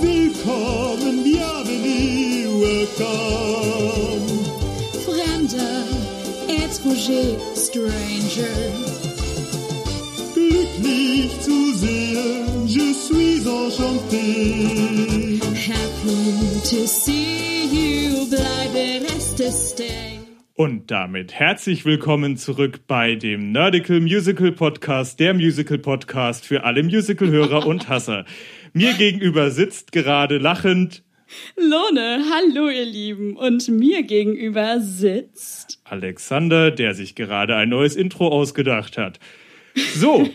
Willkommen, bienvenue, welcome. Fremder, étranger, stranger. Glücklich zu sehen, je suis enchanté. Happy to see you, bleibe reste stay. Und damit herzlich willkommen zurück bei dem Nerdical Musical Podcast, der Musical Podcast für alle Musical-Hörer und Hasser. Mir gegenüber sitzt gerade lachend Lone, hallo ihr Lieben. Und mir gegenüber sitzt. Alexander, der sich gerade ein neues Intro ausgedacht hat. So.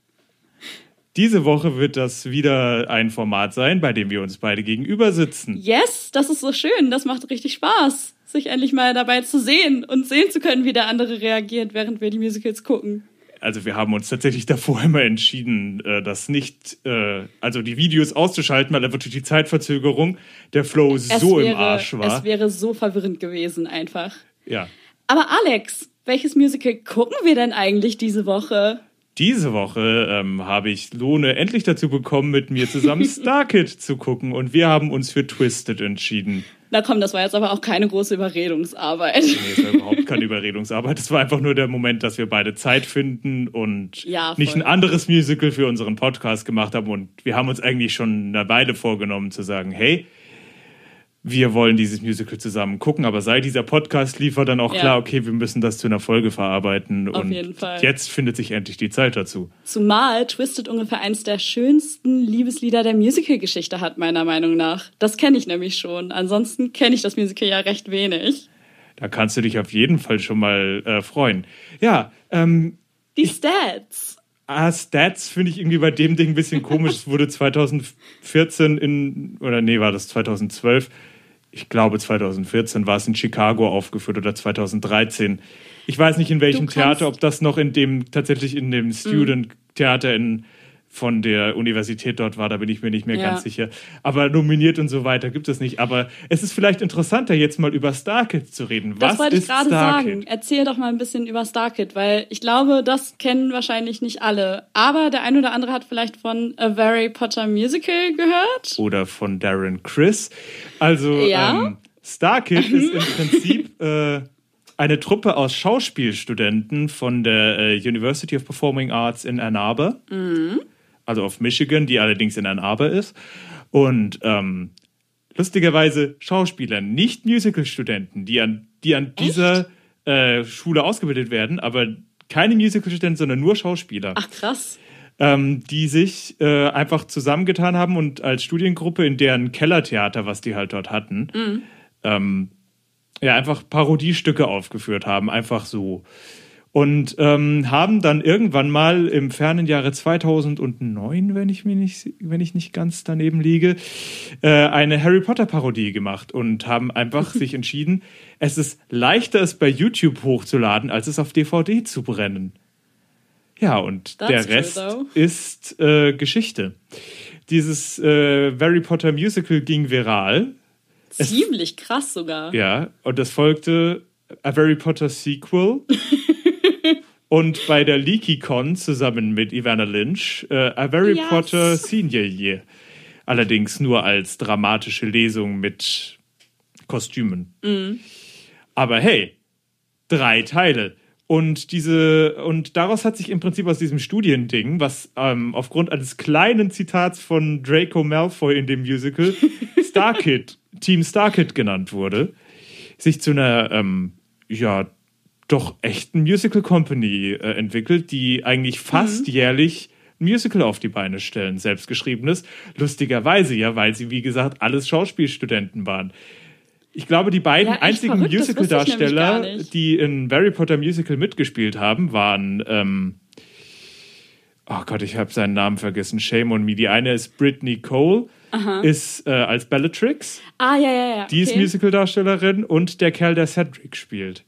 Diese Woche wird das wieder ein Format sein, bei dem wir uns beide gegenüber sitzen. Yes, das ist so schön. Das macht richtig Spaß, sich endlich mal dabei zu sehen und sehen zu können, wie der andere reagiert, während wir die Musicals gucken. Also wir haben uns tatsächlich davor immer entschieden, äh, das nicht, äh, also die Videos auszuschalten, weil einfach durch die Zeitverzögerung der Flow so wäre, im Arsch war. Es wäre so verwirrend gewesen einfach. ja. Aber Alex, welches Musical gucken wir denn eigentlich diese Woche? Diese Woche ähm, habe ich Lohne endlich dazu bekommen, mit mir zusammen Starkid zu gucken und wir haben uns für Twisted entschieden. Na komm, das war jetzt aber auch keine große Überredungsarbeit. Nee, es war überhaupt keine Überredungsarbeit. Es war einfach nur der Moment, dass wir beide Zeit finden und Ja, nicht ein anderes Musical für unseren Podcast gemacht haben. Und wir haben uns eigentlich schon eine Weile vorgenommen zu sagen, hey, wir wollen dieses Musical zusammen gucken, aber seit dieser Podcast lief, war dann auch Ja. klar, okay, wir müssen das zu einer Folge verarbeiten. Auf und jeden Fall. jetzt findet sich endlich die Zeit dazu. Zumal Twisted ungefähr eins der schönsten Liebeslieder der Musical-Geschichte hat, meiner Meinung nach. Das kenne ich nämlich schon. Ansonsten kenne ich das Musical ja recht wenig. Da kannst du dich auf jeden Fall schon mal äh, freuen. Ja, ähm, Die Stats. Ah, Stats finde ich irgendwie bei dem Ding ein bisschen komisch. Es wurde 2014 in, oder nee, war das 2012? Ich glaube 2014 war es in Chicago aufgeführt oder 2013. Ich weiß nicht in welchem Theater, ob das noch in dem, tatsächlich in dem Student Theater in, von der Universität dort war, da bin ich mir nicht mehr Ja. ganz sicher. Aber nominiert und so weiter gibt es nicht. Aber es ist vielleicht interessanter, jetzt mal über Starkid zu reden. Das Was wollte ich gerade sagen. Erzähl doch mal ein bisschen über Starkid, weil ich glaube, das kennen wahrscheinlich nicht alle. Aber der ein oder andere hat vielleicht von A Harry Potter Musical gehört. oder von Darren Chris. Also Ja. ähm, Starkid ist im Prinzip äh, eine Truppe aus Schauspielstudenten von der äh, University of Performing Arts in Ann Arbor, also auf Michigan, die allerdings in Ann Arbor ist. Und ähm, lustigerweise Schauspieler, nicht Musicalstudenten, die an, die an dieser äh, Schule ausgebildet werden, aber keine Musicalstudenten, sondern nur Schauspieler Ach krass. ähm, die sich äh, einfach zusammengetan haben und als Studiengruppe in deren Kellertheater, was die halt dort hatten, ähm, ja, einfach Parodiestücke aufgeführt haben, einfach so. Und ähm, haben dann irgendwann mal im fernen Jahre 2009, wenn ich mir nicht, wenn ich nicht ganz daneben liege, äh, eine Harry Potter Parodie gemacht und haben einfach sich entschieden, es ist leichter, es bei YouTube hochzuladen, als es auf DVD zu brennen. Ja, und That's der true, Rest though. ist äh, Geschichte. Dieses äh, Harry Potter Musical ging viral. Ziemlich krass sogar. Ja, und es folgte A Harry Potter Sequel. und bei der LeakyCon zusammen mit Ivana Lynch äh, A Harry Yes. Potter Senior Year. Allerdings nur als dramatische Lesung mit Kostümen. Aber hey, drei Teile. Und diese, und daraus hat sich im Prinzip aus diesem Studiending, was ähm, aufgrund eines kleinen Zitats von Draco Malfoy in dem Musical Starkid, Team Starkid genannt wurde, sich zu einer, ähm, ja, doch echten Musical Company äh, entwickelt, die eigentlich fast jährlich ein Musical auf die Beine stellen, selbstgeschriebenes. Lustigerweise ja, weil sie, wie gesagt, alles Schauspielstudenten waren. Ich glaube, die beiden Ja, einzigen Musical-Darsteller, die in Harry Potter Musical mitgespielt haben, waren, ähm, oh Gott, ich habe seinen Namen vergessen, shame on me. Die eine ist Brittany Cole, ist äh, als Bellatrix, Ah, ja, ja, ja. die ist okay. Musical-Darstellerin und der Kerl, der Cedric spielt.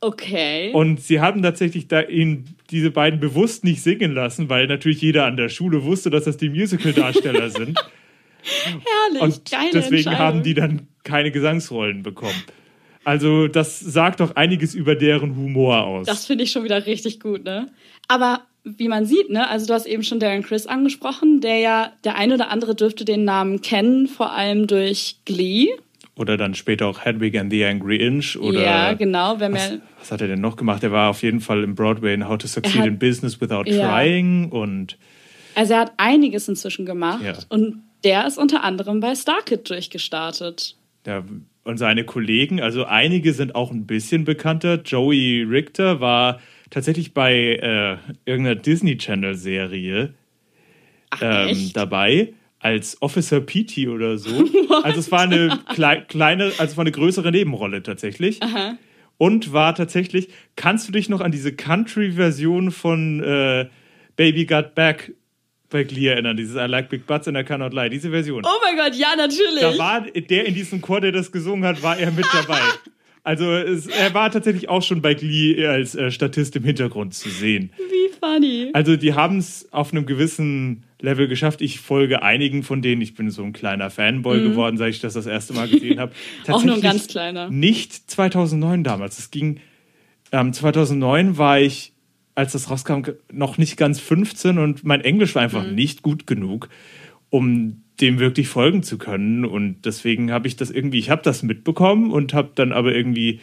Okay. Und sie haben tatsächlich da ihn diese beiden bewusst nicht singen lassen, weil natürlich jeder an der Schule wusste, dass das die Musical-Darsteller sind. Herrlich. Und Geile deswegen haben die dann keine Gesangsrollen bekommen. Also das sagt doch einiges über deren Humor aus. Das finde ich schon wieder richtig gut, ne? Aber wie man sieht, ne, also du hast eben schon Darren Chris angesprochen, der ja, der eine oder andere dürfte den Namen kennen, vor allem durch Glee. Oder dann später auch Hedwig and the Angry Inch. Oder ja, genau. Wenn was, was hat er denn noch gemacht? Er war auf jeden Fall im Broadway in How to Succeed hat- in Business Without Ja. Trying und also er hat einiges inzwischen gemacht Ja. und der ist unter anderem bei Starkid durchgestartet. Ja, und seine Kollegen, also einige sind auch ein bisschen bekannter. Joey Richter war tatsächlich bei äh, irgendeiner Disney Channel Serie ähm, dabei als Officer PT oder so. also es war eine klei kleine, also es war eine größere Nebenrolle tatsächlich. Und war tatsächlich, kannst du dich noch an diese Country-Version von äh, Baby Got Back bei Glee erinnern? Dieses I Like Big Butts and I Cannot Lie, diese Version. Oh mein Gott, ja, natürlich. Da war der in diesem Chor, der das gesungen hat, war er mit dabei. Also es, er war tatsächlich auch schon bei Glee als äh, Statist im Hintergrund zu sehen. Wie funny. Also die haben es auf einem gewissen Level geschafft. Ich folge einigen von denen. Ich bin so ein kleiner Fanboy geworden, seit ich das das erste Mal gesehen habe. Mhm. Auch nur ein ganz kleiner. Nicht 2009 damals. Es ging ähm, 2009 war ich, als das rauskam, noch nicht ganz 15 und mein Englisch war Mhm. einfach nicht gut genug, um dem wirklich folgen zu können. Und deswegen habe ich das irgendwie, ich habe das mitbekommen und habe dann aber irgendwie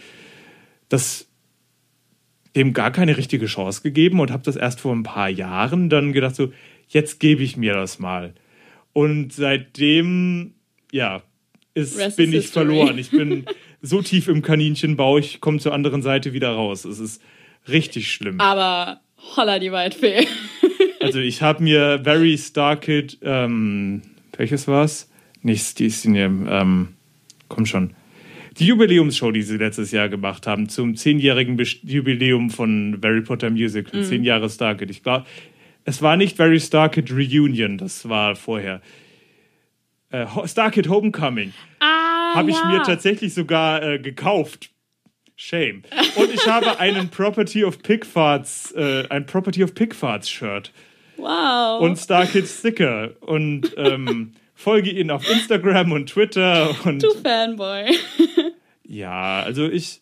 das dem gar keine richtige Chance gegeben und habe das erst vor ein paar Jahren dann gedacht, so, jetzt gebe ich mir das mal. Und seitdem, ja, ist, Rest bin ich history. verloren. Ich bin so tief im Kaninchenbau, ich komme zur anderen Seite wieder raus. Es ist richtig schlimm. Aber holla die Waldfee. Also ich habe mir Very Star Kid, ähm, welches war's? Nicht die ist ähm, komm schon. Die Jubiläumsshow, die sie letztes Jahr gemacht haben, zum zehnjährigen Jubiläum von Harry Potter Musical, zehn Jahre Star Kid. Ich glaube, es war nicht Very Star Kid Reunion, das war vorher. Äh, Ho- Star Kid Homecoming Ah, habe ich ja. mir tatsächlich sogar äh, gekauft. Shame. Und ich habe einen Property of Pigfarts, äh, ein Property of Pigfarts Shirt Wow. und Star Kids Sticker und ähm, folge ihnen auf Instagram und Twitter und du Fanboy. ja, also ich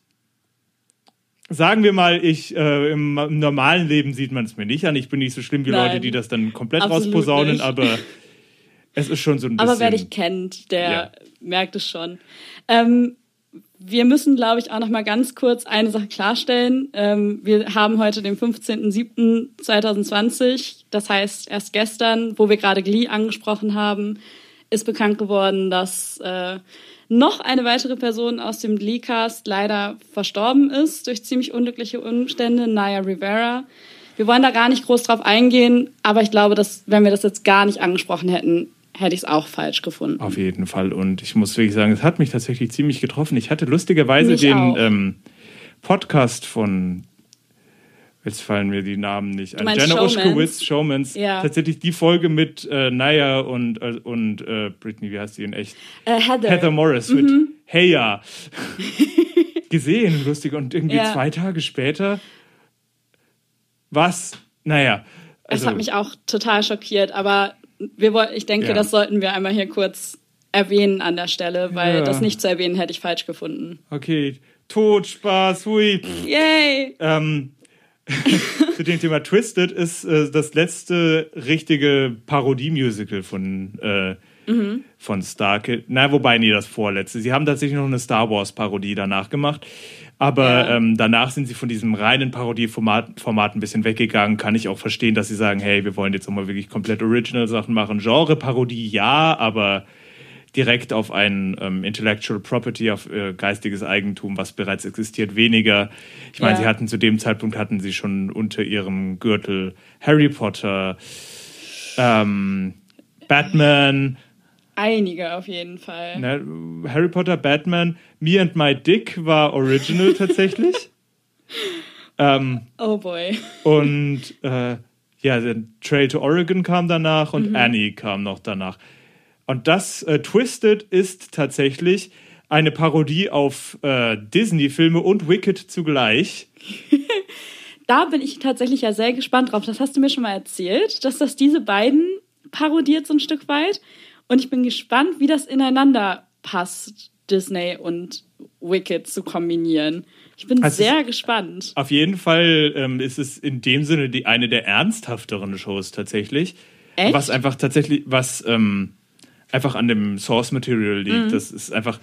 sagen wir mal, ich äh, im, im normalen Leben sieht man es mir nicht an. Ich bin nicht so schlimm wie Nein. Leute, die das dann komplett rausposaunen, nicht. aber es ist schon so ein bisschen. Aber wer dich kennt, der Ja. merkt es schon. Ähm, wir müssen, glaube ich, auch noch mal ganz kurz eine Sache klarstellen. Ähm, wir haben heute den 15.07.2020. Das heißt, erst gestern, wo wir gerade Glee angesprochen haben, ist bekannt geworden, dass äh, noch eine weitere Person aus dem Glee-Cast leider verstorben ist durch ziemlich unglückliche Umstände, Naya Rivera. Wir wollen da gar nicht groß drauf eingehen, aber ich glaube, dass wenn wir das jetzt gar nicht angesprochen hätten, hätte ich es auch falsch gefunden. Auf jeden Fall. Und ich muss wirklich sagen, es hat mich tatsächlich ziemlich getroffen. Ich hatte lustigerweise Mich den ähm, Podcast von, jetzt fallen mir die Namen nicht ein, Jenna Showmans? Uschkowitz, Showmans. Ja. Tatsächlich die Folge mit äh, Naya und, äh, und äh, Britney, wie heißt die in echt? Äh, Heather. Heather Morris mit Hey ja. Gesehen, lustig. Und irgendwie Ja. zwei Tage später, was? Naja. Das Also, hat mich auch total schockiert, aber wir, ich denke, Ja. das sollten wir einmal hier kurz erwähnen an der Stelle, weil Ja. das nicht zu erwähnen hätte ich falsch gefunden. okay, Tod, Spaß, hui. Yay! Ähm, zu dem Thema Twisted ist äh, das letzte richtige Parodie-Musical von, äh, von Star Kid. Na, wobei, nee, das vorletzte. Sie haben tatsächlich noch eine Star Wars-Parodie danach gemacht. Aber Ja. ähm, danach sind sie von diesem reinen Parodie-Format Format ein bisschen weggegangen. Kann ich auch verstehen, dass sie sagen, hey, wir wollen jetzt auch mal wirklich komplett Original-Sachen machen. Genre-Parodie ja, aber direkt auf ein ähm, Intellectual Property, auf äh, geistiges Eigentum, was bereits existiert, weniger. Ich meine, Ja. sie hatten zu dem Zeitpunkt hatten sie schon unter ihrem Gürtel Harry Potter, ähm, Batman, Einige auf jeden Fall. ne, Harry Potter, Batman, Me and My Dick war original tatsächlich. ähm, Oh boy. und äh, ja, Trail to Oregon kam danach und Annie kam noch danach. Und das äh, Twisted ist tatsächlich eine Parodie auf äh, Disney-Filme und Wicked zugleich. Da bin ich tatsächlich ja sehr gespannt drauf. Das hast du mir schon mal erzählt, dass das diese beiden parodiert so ein Stück weit. Und ich bin gespannt, wie das ineinander passt, Disney und Wicked zu kombinieren. Ich bin Also sehr es- gespannt. Auf jeden Fall ähm, ist es in dem Sinne die, eine der ernsthafteren Shows tatsächlich. Echt? Was einfach tatsächlich, was ähm, einfach an dem Source Material liegt. Mhm. Das ist einfach,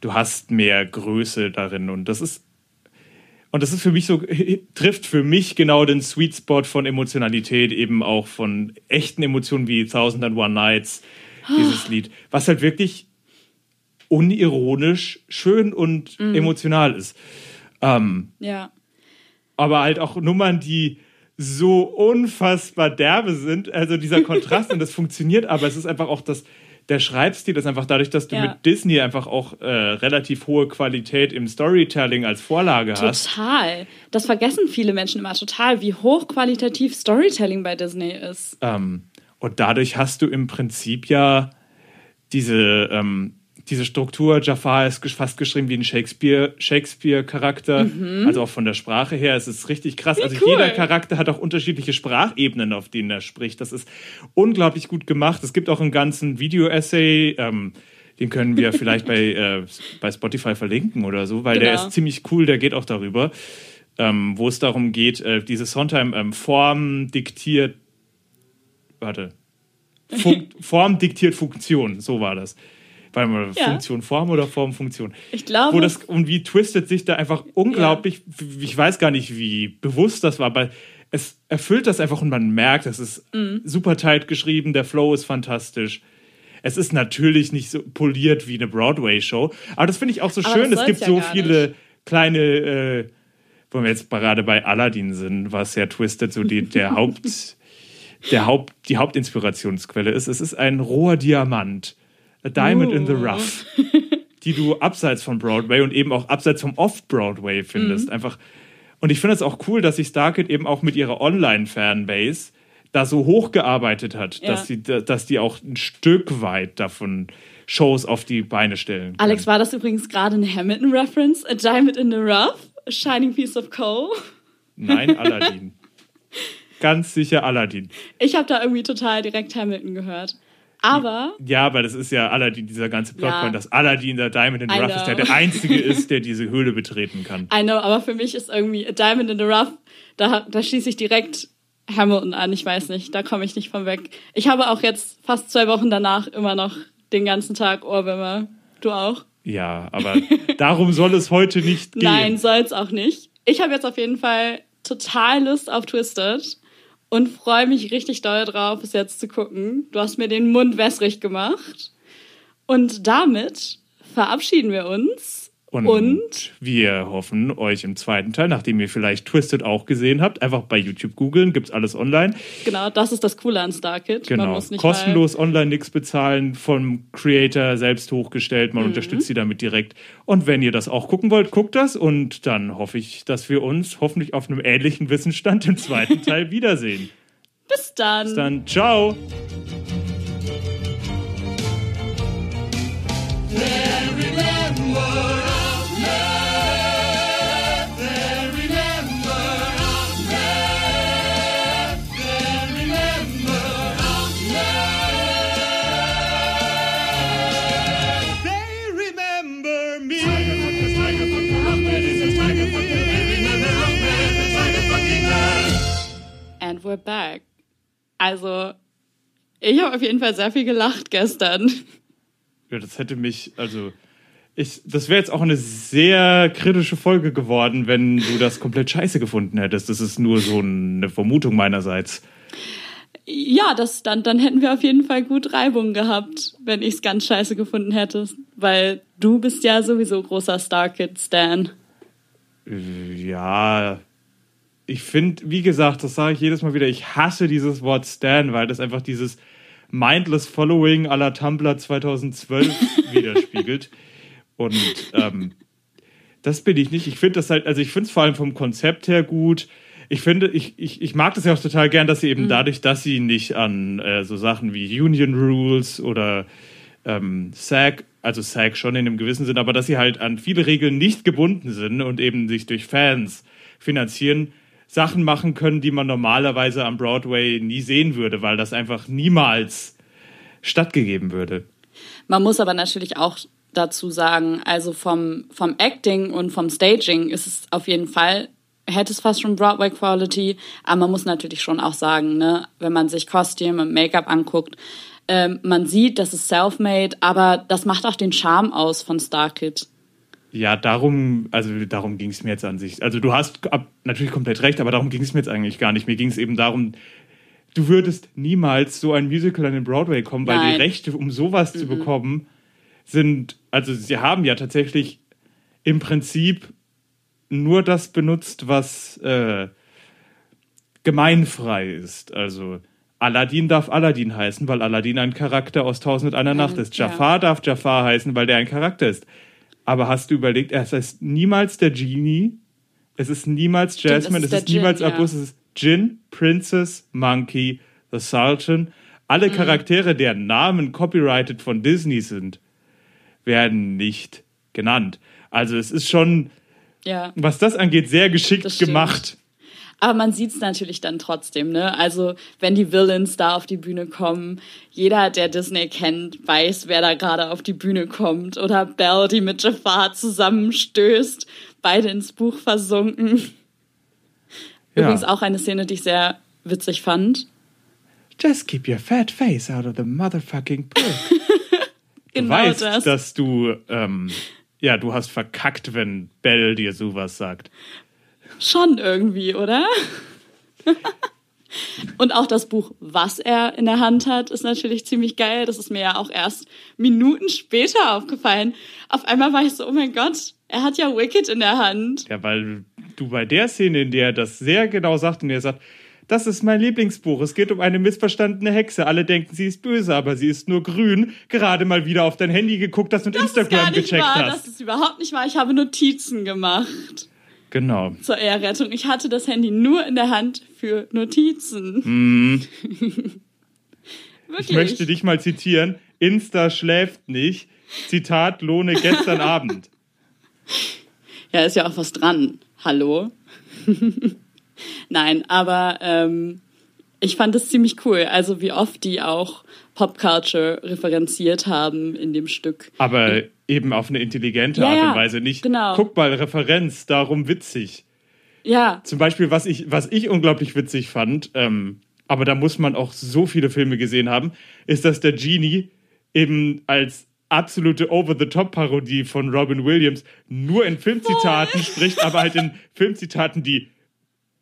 du hast mehr Größe darin und das ist und das ist für mich so, trifft für mich genau den Sweet Spot von Emotionalität, eben auch von echten Emotionen wie Thousand and One Nights, dieses Lied, was halt wirklich unironisch schön und Mhm. emotional ist. Ähm, Ja. aber halt auch Nummern, die so unfassbar derbe sind. Also dieser Kontrast und das funktioniert, aber es ist einfach auch das, der Schreibstil ist einfach dadurch, dass du Ja. mit Disney einfach auch äh, relativ hohe Qualität im Storytelling als Vorlage hast. Total. Das vergessen viele Menschen immer total, wie hochqualitativ Storytelling bei Disney ist. Ähm, und dadurch hast du im Prinzip ja diese, ähm, diese Struktur. Jafar ist fast geschrieben wie ein Shakespeare- Shakespeare-Charakter. also auch von der Sprache her. Es ist richtig krass. also cool. jeder Charakter hat auch unterschiedliche Sprachebenen, auf denen er spricht. Das ist unglaublich gut gemacht. Es gibt auch einen ganzen Video-Essay. Ähm, den können wir vielleicht bei, äh, bei Spotify verlinken oder so, weil der Genau. ist ziemlich cool. Der geht auch darüber. Ähm, wo es darum geht, äh, diese Sondheim ähm, diktiert warte. Fun Form diktiert Funktion, so war das. Warte mal, Ja. Funktion Form oder Form Funktion? Ich glaube, Wo das, und wie Twisted sich da einfach unglaublich, ich weiß gar nicht, wie bewusst das war, aber es erfüllt das einfach und man merkt, es ist Mhm. super tight geschrieben, der Flow ist fantastisch. Es ist natürlich nicht so poliert wie eine Broadway-Show, aber das finde ich auch so Aber schön. Es gibt so ja gar viele nicht. kleine, äh, wo wir jetzt gerade bei Aladdin sind, was ja Twisted so die, der Haupt, der Haupt, die Hauptinspirationsquelle ist. Es ist ein roher Diamant, a diamond in the Oh. rough, die du abseits von Broadway und eben auch abseits vom Off-Broadway findest. Mhm. Einfach. Und ich finde es auch cool, dass sich Starkid eben auch mit ihrer Online-Fanbase da so hochgearbeitet hat, Ja. dass, die, dass die auch ein Stück weit davon Shows auf die Beine stellen. Alex, können. war das übrigens gerade eine Hamilton-Reference? A Diamond in the Rough? A Shining Piece of Coal? Nein, Aladdin. Ganz sicher Aladdin. Ich habe da irgendwie total direkt Hamilton gehört. Aber Ja, aber das ist ja Aladdin, dieser ganze Plotpoint, Ja. dass Aladdin, der Diamond in the I Rough ist, der know. der Einzige ist, der diese Höhle betreten kann. I know, aber für mich ist irgendwie A Diamond in the Rough, da, da schließe ich direkt Hamilton an. Ich weiß nicht, da komme ich nicht von weg. Ich habe auch jetzt fast zwei Wochen danach immer noch den ganzen Tag Ohrwürmer. Du auch? Ja, aber darum soll es heute nicht gehen. Nein, soll's auch nicht. Ich habe jetzt auf jeden Fall total Lust auf Twisted und freue mich richtig doll drauf, es jetzt zu gucken. Du hast mir den Mund wässrig gemacht. Und damit verabschieden wir uns. Und, Und wir hoffen, euch im zweiten Teil, nachdem ihr vielleicht Twisted auch gesehen habt, einfach bei YouTube googeln, gibt's alles online. genau, das ist das Coole an Starkid. Man Genau. muss nicht Kostenlos online nichts bezahlen, vom Creator selbst hochgestellt, Mhm. man unterstützt sie damit direkt. Und wenn ihr das auch gucken wollt, guckt das und dann hoffe ich, dass wir uns hoffentlich auf einem ähnlichen Wissensstand im zweiten Teil wiedersehen. Bis dann. Bis dann, ciao! We're back. Also, ich habe auf jeden Fall sehr viel gelacht gestern. Ja, das hätte mich, also, ich, das wäre jetzt auch eine sehr kritische Folge geworden, wenn du das komplett scheiße gefunden hättest. Das ist nur so eine Vermutung meinerseits. Ja, das, dann, dann hätten wir auf jeden Fall gut Reibung gehabt, wenn ich es ganz scheiße gefunden hätte. Weil du bist ja sowieso großer Starkid-Stan. Äh, Ja, ich finde, wie gesagt, das sage ich jedes Mal wieder, ich hasse dieses Wort Stan, weil das einfach dieses mindless Following à la Tumblr 2012 widerspiegelt. Und ähm, das bin ich nicht. Ich finde das halt, also ich finde es vor allem vom Konzept her gut. Ich finde, ich, ich, ich mag das ja auch total gern, dass sie eben dadurch, dass sie nicht an äh, so Sachen wie Union Rules oder ähm, SAG, also SAG schon in einem gewissen Sinn, aber dass sie halt an viele Regeln nicht gebunden sind und eben sich durch Fans finanzieren, Sachen machen können, die man normalerweise am Broadway nie sehen würde, weil das einfach niemals stattgegeben würde. Man muss aber natürlich auch dazu sagen. Also vom, vom Acting und vom Staging ist es auf jeden Fall, hätte es fast schon Broadway Quality, aber man muss natürlich schon auch sagen, ne, wenn man sich Kostüm und Make-up anguckt, ähm, man sieht, das ist self-made, aber das macht auch den Charme aus von Star Kid. Ja, darum, also darum ging es mir jetzt an sich. Also du hast ab, natürlich komplett recht, aber darum ging es mir jetzt eigentlich gar nicht. Mir ging es eben darum, du würdest niemals so ein Musical an den Broadway kommen, weil Nein. die Rechte, um sowas zu bekommen, sind, also sie haben ja tatsächlich im Prinzip nur das benutzt, was äh, gemeinfrei ist. Also Aladdin darf Aladdin heißen, weil Aladdin ein Charakter aus Tausend und einer Nacht ist. ja. Jafar darf Jafar heißen, weil der ein Charakter ist. Aber hast du überlegt, es heißt niemals der Genie, es ist niemals Jasmine, es es ist ist, der niemals Djinn, ja. Abus, es ist Jin, Princess, Monkey, The Sultan. Alle Mhm. Charaktere, deren Namen copyrighted von Disney sind, werden nicht genannt. Also es ist schon, Ja. was das angeht, sehr geschickt Das stimmt. gemacht. Aber man sieht es natürlich dann trotzdem, ne? Also, wenn die Villains da auf die Bühne kommen, jeder, der Disney kennt, weiß, wer da gerade auf die Bühne kommt. Oder Belle, die mit Jafar zusammenstößt, beide ins Buch versunken. Ja. Übrigens auch eine Szene, die ich sehr witzig fand. Just keep your fat face out of the motherfucking pool. Genau du weißt, das. dass du, ähm, ja, du hast verkackt, wenn Belle dir sowas sagt. Schon irgendwie, oder? Und auch das Buch, was er in der Hand hat, ist natürlich ziemlich geil. Das ist mir ja auch erst Minuten später aufgefallen. Auf einmal war ich so, oh mein Gott, er hat ja Wicked in der Hand. Ja, weil du bei der Szene, in der er das sehr genau sagt und er sagt, das ist mein Lieblingsbuch. Es geht um eine missverstandene Hexe. Alle denken, sie ist böse, aber sie ist nur grün. Gerade mal wieder auf dein Handy geguckt hast und Das ist Instagram gar nicht gecheckt wahr. hast. Das ist überhaupt nicht wahr. Ich habe Notizen gemacht Genau. zur Ehrrettung. Ich hatte das Handy nur in der Hand für Notizen. Wirklich. Ich möchte dich mal zitieren. Insta schläft nicht. Zitat Lohne gestern Abend. Ja, ist ja auch was dran. Hallo? Nein, aber ähm, ich fand es ziemlich cool. Also wie oft die auch Popculture referenziert haben in dem Stück. Aber eben auf eine intelligente Ja, Art und Weise. Nicht, genau. guck mal, Referenz, darum witzig. Ja, Zum Beispiel, was ich, was ich unglaublich witzig fand, ähm, aber da muss man auch so viele Filme gesehen haben, ist, dass der Genie eben als absolute Over-the-Top-Parodie von Robin Williams nur in Filmzitaten spricht, aber halt in Filmzitaten, die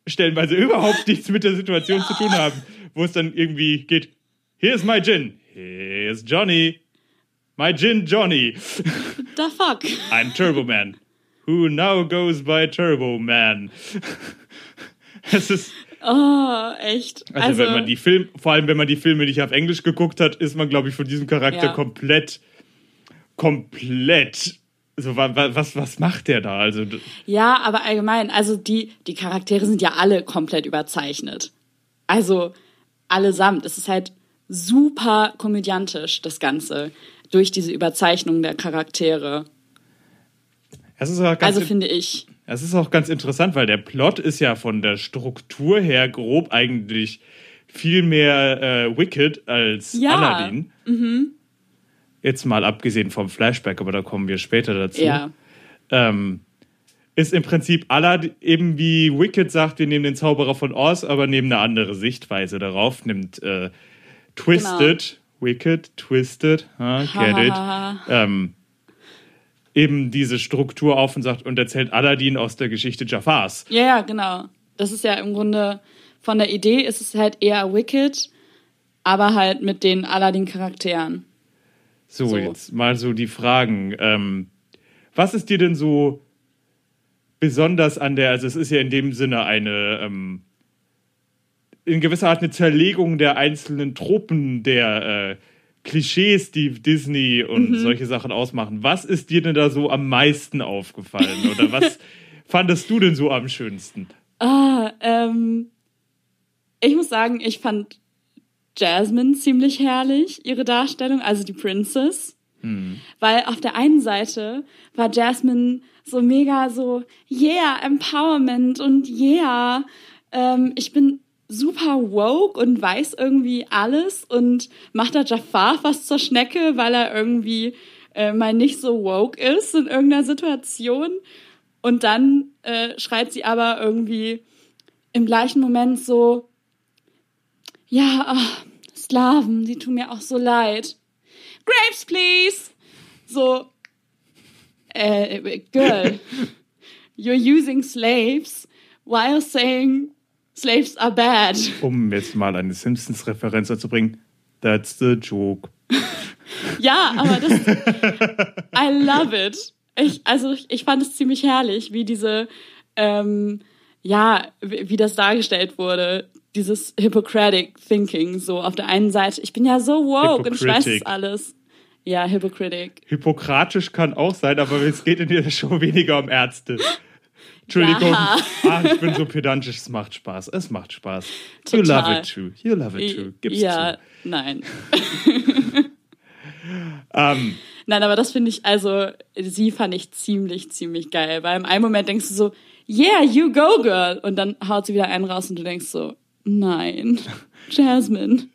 stellenweise überhaupt nichts mit der Situation zu tun haben, wo es dann irgendwie geht, here's my Gin, here's Johnny, my Gin Johnny, the fuck. I'm Turbo Man, who now goes by Turbo Man. Es ist, Oh, echt. also, wenn man die Film, vor allem wenn man die Filme nicht auf Englisch geguckt hat, ist man, glaube ich, von diesem Charakter Ja. komplett, komplett. So, wa- wa- was, was macht der da? Also, Ja, aber allgemein, also die, die Charaktere sind ja alle komplett überzeichnet. Also allesamt. Es ist halt super komödiantisch, das Ganze, durch diese Überzeichnung der Charaktere. es ist auch ganz, Also finde ich. es ist auch ganz interessant, weil der Plot ist ja von der Struktur her grob eigentlich viel mehr äh, Wicked als Ja. Mhm. Jetzt mal abgesehen vom Flashback, aber da kommen wir später dazu. Ja. ähm, ist im Prinzip Aladdin, eben wie Wicked sagt, wir nehmen den Zauberer von Oz, aber nehmen eine andere Sichtweise darauf, nimmt äh, Twisted, Wicked, Twisted, huh, get it, ähm, eben diese Struktur auf und sagt und erzählt Aladdin aus der Geschichte Jafars. Ja, ja, genau. Das ist ja im Grunde von der Idee ist es halt eher Wicked, aber halt mit den Aladdin-Charakteren. So, So. jetzt mal so die Fragen. Ähm, was ist dir denn so besonders an der, also es ist ja in dem Sinne eine, ähm, in gewisser Art eine Zerlegung der einzelnen Tropen, der äh, Klischees, die Disney und solche Sachen ausmachen. Was ist dir denn da so am meisten aufgefallen? Oder was fandest du denn so am schönsten? Ah, ähm, ich muss sagen, ich fand Jasmine ziemlich herrlich, ihre Darstellung, also die Princess. Weil auf der einen Seite war Jasmine so mega so, yeah, Empowerment und yeah, ähm, ich bin super woke und weiß irgendwie alles und macht da Jafar fast zur Schnecke, weil er irgendwie äh, mal nicht so woke ist in irgendeiner Situation. Und dann äh, schreit sie aber irgendwie im gleichen Moment so, ja, ach, Sklaven, die tun mir auch so leid. Grapes, please! So, äh, girl, you're using slaves while saying slaves are bad. Um jetzt mal eine Simpsons-Referenz zu bringen. That's the joke. Ja, aber das, I love it. Ich, also ich, ich fand es ziemlich herrlich, wie diese, ähm, ja, wie, wie das dargestellt wurde. Dieses Hippocratic Thinking, so auf der einen Seite, ich bin ja so woke und ich weiß es alles. Ja, Hippocratic. Hippokratisch kann auch sein, aber es geht in dieser Show weniger um Ärzte. Entschuldigung. Ja. Ah, ich bin so pedantisch. Es macht Spaß. Es macht Spaß. You Total. love it too. You love it too. Gib's ja, zu. nein. Ähm, Nein, aber das finde ich, also, sie fand ich ziemlich, ziemlich geil. Weil im einen Moment denkst du so, yeah, you go, girl. Und dann haut sie wieder einen raus und du denkst so, nein, Jasmine,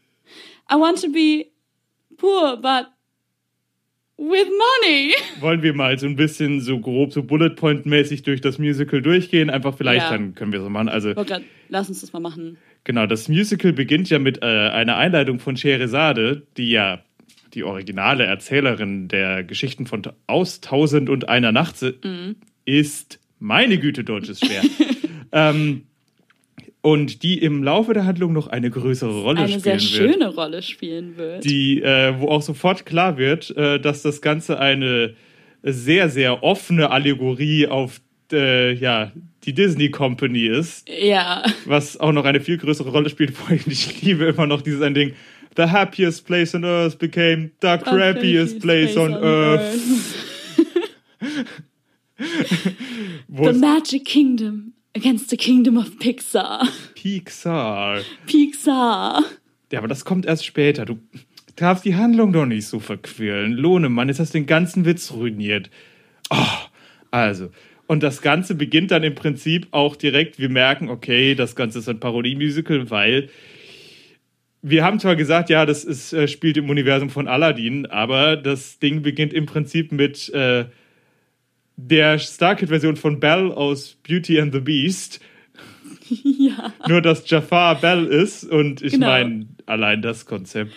I want to be poor, but with money. wollen wir mal so ein bisschen so grob, so Bullet Point-mäßig durch das Musical durchgehen? Einfach vielleicht, Ja. dann können wir so machen. Also, Oh Gott, lass uns das mal machen. genau, das Musical beginnt ja mit äh, einer Einleitung von Scheherazade, die ja die originale Erzählerin der Geschichten von aus Tausend und einer Nacht Mhm. ist. Meine Güte, Deutsch ist schwer. ähm, und die im Laufe der Handlung noch eine größere Rolle Eine sehr spielen wird. schöne Rolle spielen wird. die, äh, wo auch sofort klar wird, äh, dass das Ganze eine sehr, sehr offene Allegorie auf äh, ja, die Disney Company ist, ja, was auch noch eine viel größere Rolle spielt. Allem, ich liebe immer noch dieses ein Ding. The happiest place on earth became the crappiest place on earth. Wo The Magic Kingdom against the Kingdom of Pixar. Pixar. Pixar. Ja, aber das kommt erst später. Du darfst die Handlung doch nicht so verquirlen. Lohne, Mann, jetzt hast du den ganzen Witz ruiniert. Oh, also. Und das Ganze beginnt dann im Prinzip auch direkt, wir merken, okay, das Ganze ist ein Parodie-Musical, weil wir haben zwar gesagt, ja, das ist, äh, spielt im Universum von Aladdin, aber das Ding beginnt im Prinzip mit äh, der Starkid-Version von Belle aus Beauty and the Beast. Ja. Nur, dass Jafar Belle ist und ich Genau. meine, allein das Konzept.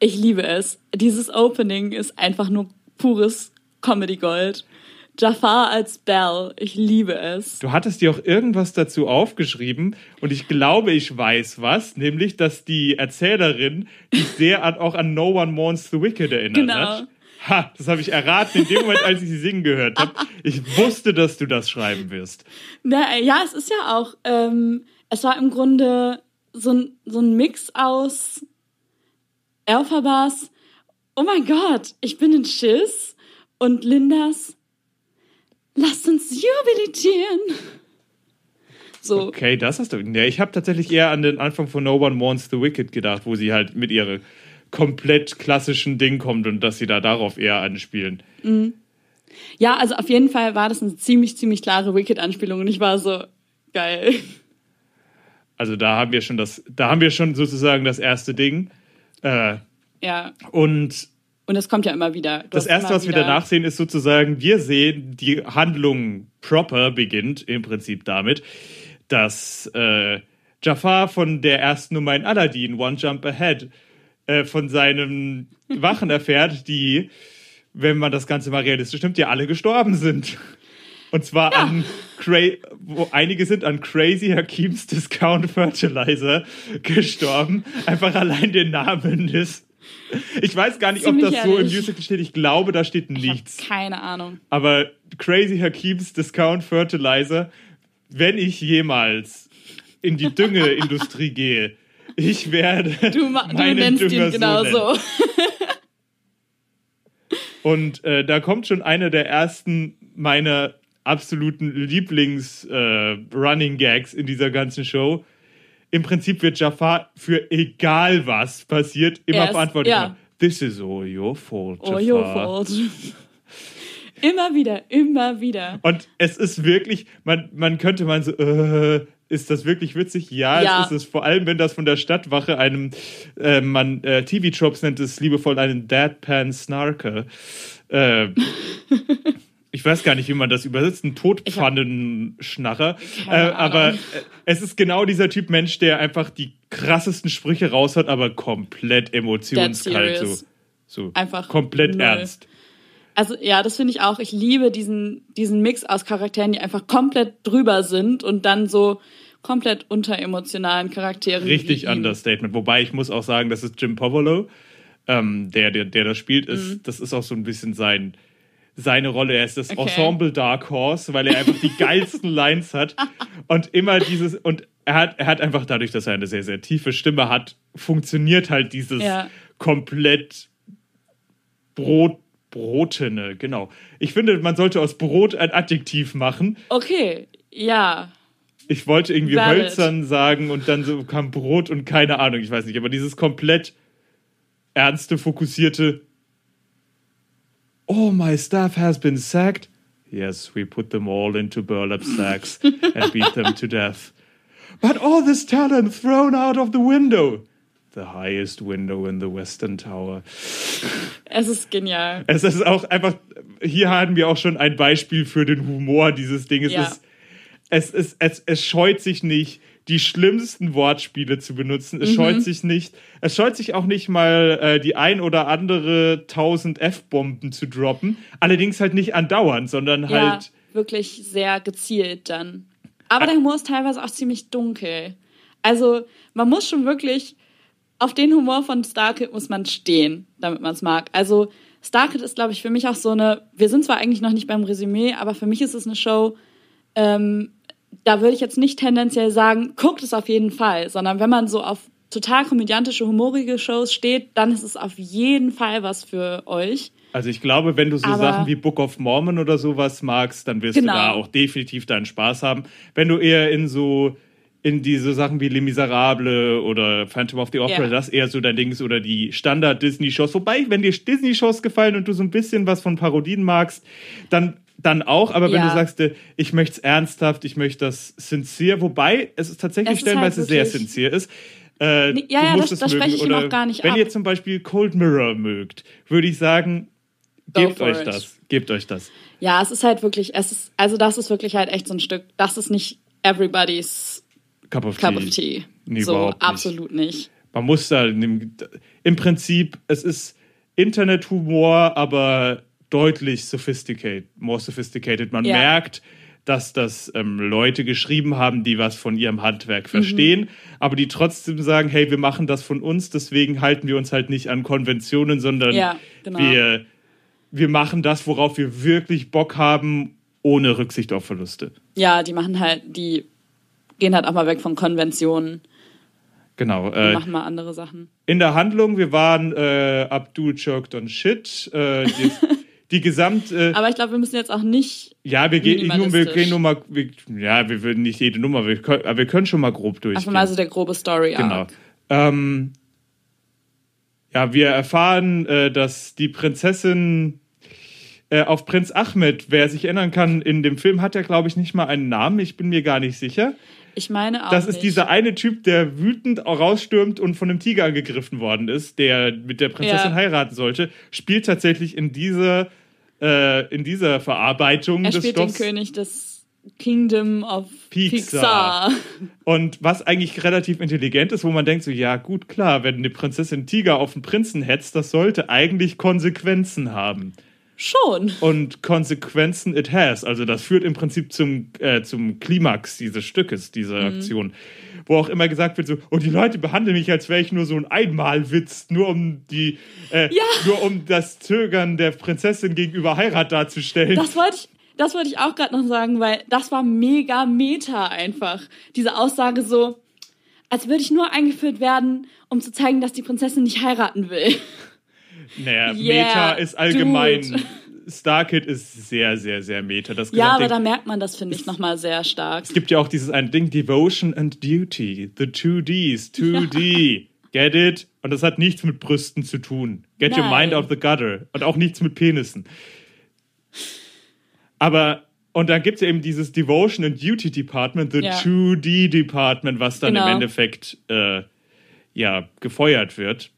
Ich liebe es. Dieses Opening ist einfach nur pures Comedy Gold. Jafar als Belle, ich liebe es. Du hattest dir auch irgendwas dazu aufgeschrieben und ich glaube, ich weiß was, nämlich, dass die Erzählerin dich sehr an, auch an No One Mourns the Wicked erinnert Genau. hat. Ha, das habe ich erraten in dem Moment, als ich sie singen gehört habe. Ich wusste, dass du das schreiben wirst. Na, ja, es ist ja auch, ähm, es war im Grunde so ein, so ein Mix aus Elphabas, oh mein Gott, ich bin in Schiss und Lindas, lasst uns jubilitieren. So, Okay, das hast du. Ja, ich habe tatsächlich eher an den Anfang von No One Mourns the Wicked gedacht, wo sie halt mit ihrer komplett klassischen Ding kommt und dass sie da darauf eher anspielen. ja, also auf jeden Fall war das eine ziemlich, ziemlich klare Wicked-Anspielung und ich war so, geil. Also da haben wir schon das, da haben wir schon sozusagen das erste Ding. Äh, Ja, und und es kommt ja immer wieder. Du das erste, was wir danach sehen, ist sozusagen, wir sehen, die Handlung proper beginnt im Prinzip damit, dass äh, Jafar von der ersten Nummer in Aladdin, One Jump Ahead, äh, von seinen Wachen erfährt, die, wenn man das Ganze mal realistisch nimmt, ja alle gestorben sind. Und zwar an Cra wo einige sind an Crazy Hakims Discount Fertilizer gestorben. Einfach allein den Namen ist. Ich weiß gar nicht, ob Ziemlich das so im ehrlich. Musical steht. Ich glaube, da steht Ich nichts. keine Ahnung. Aber Crazy Hakims Discount Fertilizer, wenn ich jemals in die Düngeindustrie gehe, ich werde Du, du nennst Dünger ihn genau nennen. so. Und äh, da kommt schon einer der ersten meiner absoluten Lieblings-Running Gags in dieser ganzen Show. Im Prinzip wird Jafar für egal was passiert immer Er verantwortlich. ja. This is all your fault, Jafar. your fault. immer wieder, immer wieder. Und es ist wirklich, man, man könnte man so, äh, ist das wirklich witzig? Ja, Ja. es ist es. Vor allem, wenn das von der Stadtwache einem, äh, man, äh, TV-Tropes nennt es liebevoll einen Deadpan Snarker. Äh, ich weiß gar nicht, wie man das übersetzt, ein Todpfannenschnarrer. Äh, aber äh, es ist genau dieser Typ Mensch, der einfach die krassesten Sprüche raushaut, aber komplett emotionskalt. So, so Einfach komplett null. ernst. Also ja, das finde ich auch. Ich liebe diesen, diesen Mix aus Charakteren, die einfach komplett drüber sind und dann so komplett unteremotionalen Charakteren. Richtig. Understatement. Wobei ich muss auch sagen, das ist Jim Povolo, ähm, der, der, der das spielt, ist, das ist auch so ein bisschen sein, seine Rolle. Er ist das Mhm. Okay. Ensemble Dark Horse, weil er einfach die geilsten Lines hat und immer dieses, und er hat, er hat einfach dadurch, dass er eine sehr, sehr tiefe Stimme hat, funktioniert halt dieses Ja. komplett Brot, Brotene, genau. Ich finde, man sollte aus Brot ein Adjektiv machen. Okay, ja. Ich wollte irgendwie Valid. hölzern sagen und dann so kam Brot und keine Ahnung, ich weiß nicht, aber dieses komplett ernste, fokussierte Oh, my staff has been sacked. Yes, we put them all into burlap sacks and beat them to death. But all this talent thrown out of the window. The highest window in the Western Tower. Es ist genial. Es ist auch einfach, hier haben wir auch schon ein Beispiel für den Humor dieses Dinges. Ja. Es, es, es, es, es scheut sich nicht, die schlimmsten Wortspiele zu benutzen. Mhm. Es scheut sich nicht, es scheut sich auch nicht mal äh, die ein oder andere tausend F-Bomben zu droppen. Allerdings halt nicht andauernd, sondern Ja, halt. wirklich sehr gezielt dann. Aber der Humor ist teilweise auch ziemlich dunkel. Also man muss schon wirklich, auf den Humor von Starkid muss man stehen, damit man es mag. Also Starkid ist, glaube ich, für mich auch so eine, wir sind zwar eigentlich noch nicht beim Resümee, aber für mich ist es eine Show, ähm, da würde ich jetzt nicht tendenziell sagen, guckt es auf jeden Fall, sondern wenn man so auf total komödiantische, humorige Shows steht, dann ist es auf jeden Fall was für euch. Also ich glaube, wenn du so Aber- Sachen wie Book of Mormon oder sowas magst, dann wirst Genau. du da auch definitiv deinen Spaß haben. Wenn du eher in so in diese Sachen wie Les Miserables oder Phantom of the Opera, Ja. das eher so dein Ding ist oder die Standard-Disney-Shows. Wobei, wenn dir Disney-Shows gefallen und du so ein bisschen was von Parodien magst, dann, dann auch. Aber wenn Ja. du sagst, äh, ich möchte es ernsthaft, ich möchte das sincere, wobei es ist tatsächlich Es stellenweise halt sehr sincere ist. Äh, Nee, ja, ja, das- das spreche ich ihm Oder auch gar nicht Wenn ab. ihr zum Beispiel Cold Mirror mögt, würde ich sagen, gebt euch it. das. Gebt euch das. Ja, es ist halt wirklich, es ist, also das ist wirklich halt echt so ein Stück, das ist nicht everybody's Cup of Cup Tea. of Tea. Nee, so, überhaupt nicht. absolut nicht. Man muss da im, im Prinzip, es ist Internethumor, aber deutlich sophisticated, more sophisticated. Man Ja. merkt, dass das ähm, Leute geschrieben haben, die was von ihrem Handwerk Mhm. verstehen, aber die trotzdem sagen, hey, wir machen das von uns, deswegen halten wir uns halt nicht an Konventionen, sondern Ja, genau. wir, wir machen das, worauf wir wirklich Bock haben, ohne Rücksicht auf Verluste. Ja, die machen halt, die gehen halt auch mal weg von Konventionen Genau. Äh, machen mal andere Sachen. in der Handlung, wir waren äh, Abdul choked on shit. Äh, die, die gesamt. Äh, Aber ich glaube, wir müssen jetzt auch nicht, ja, wir gehen, nur, wir gehen nur mal. Wir, ja, wir würden nicht jede Nummer, wir können, aber wir können schon mal grob durchgehen. einfach mal so der grobe Story genau. Ähm, ja, wir erfahren, äh, dass die Prinzessin äh, auf Prinz Ahmed, wer sich erinnern kann, in dem Film hat er, glaube ich, nicht mal einen Namen. Ich bin mir gar nicht sicher. Ich meine auch Das ist nicht. dieser eine Typ, der wütend rausstürmt und von einem Tiger angegriffen worden ist, der mit der Prinzessin Ja. heiraten sollte, spielt tatsächlich in dieser, äh, in dieser Verarbeitung Er des spielt den Stoffs. König des Kingdom of Pixar. Pixar. Und was eigentlich relativ intelligent ist, wo man denkt, so, ja, gut, klar, wenn eine Prinzessin Tiger auf einen Prinzen hetzt, das sollte eigentlich Konsequenzen haben. Schon. Und Konsequenzen it has. Also das führt im Prinzip zum, äh, zum Klimax dieses Stückes, dieser Mhm. Aktion. Wo auch immer gesagt wird, so, oh, die Leute behandeln mich, als wäre ich nur so ein Einmalwitz, nur um die, äh, Ja. nur um das Zögern der Prinzessin gegenüber Heirat darzustellen. Das wollte ich, das wollte ich auch gerade noch sagen, weil das war mega meta einfach. Diese Aussage so, als würde ich nur eingeführt werden, um zu zeigen, dass die Prinzessin nicht heiraten will. Naja, Yeah, Meta ist allgemein. dude. Starkid ist sehr, sehr, sehr Meta. Das Ja, aber gesamte- da merkt man das, finde ich, nochmal sehr stark. Es gibt ja auch dieses eine Ding, Devotion and Duty. The two Ds, 2D. Get it? Und das hat nichts mit Brüsten zu tun. Get your Nein. mind out the gutter. Und auch nichts mit Penissen. Aber Und dann gibt es ja eben dieses Devotion and Duty Department, the Ja. 2D Department, was dann Genau. im Endeffekt äh, ja gefeuert wird.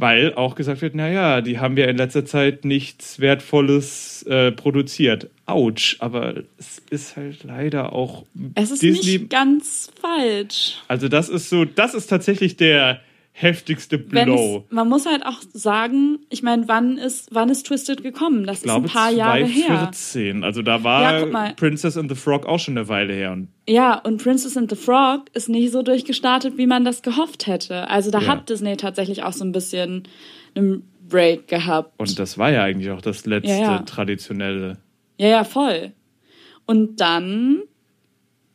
Weil auch gesagt wird, naja, die haben ja in letzter Zeit nichts Wertvolles äh, produziert. Autsch, aber es ist halt leider auch Es ist Disney. nicht ganz falsch. also das ist so, das ist tatsächlich der heftigste Blow. man muss halt auch sagen, ich meine, wann ist, wann ist Twisted gekommen? Das Ich glaube ist ein paar Jahre her. 2014. Also da war Ja. Princess and the Frog auch schon eine Weile her. Und Ja, und Princess and the Frog ist nicht so durchgestartet, wie man das gehofft hätte. Also da Ja. hat Disney tatsächlich auch so ein bisschen einen Break gehabt. Und das war ja eigentlich auch das letzte ja. traditionelle. Ja, ja, voll. Und dann,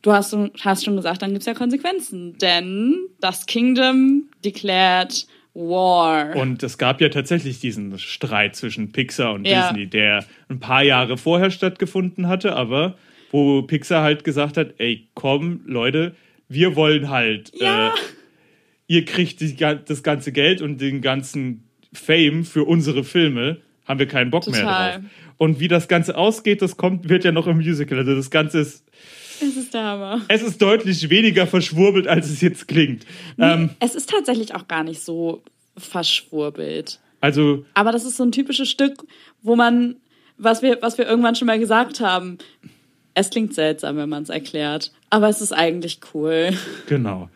du hast, schon- hast schon gesagt, dann gibt's ja Konsequenzen. Denn das Kingdom declared War. Und es gab ja tatsächlich diesen Streit zwischen Pixar und Ja. Disney, der ein paar Jahre vorher stattgefunden hatte, aber wo Pixar halt gesagt hat, ey, komm, Leute, wir wollen halt, Ja. äh, ihr kriegt die, das ganze Geld und den ganzen Fame für unsere Filme, haben wir keinen Bock mehr Total. drauf. Und wie das Ganze ausgeht, das kommt, wird ja noch im Musical. Also das Ganze ist, es ist der Hammer. es ist deutlich weniger verschwurbelt, als es jetzt klingt. Ähm, Es ist tatsächlich auch gar nicht so verschwurbelt. also Aber das ist so ein typisches Stück, wo man, was wir, was wir irgendwann schon mal gesagt haben, es klingt seltsam, wenn man es erklärt. Aber es ist eigentlich cool. Genau.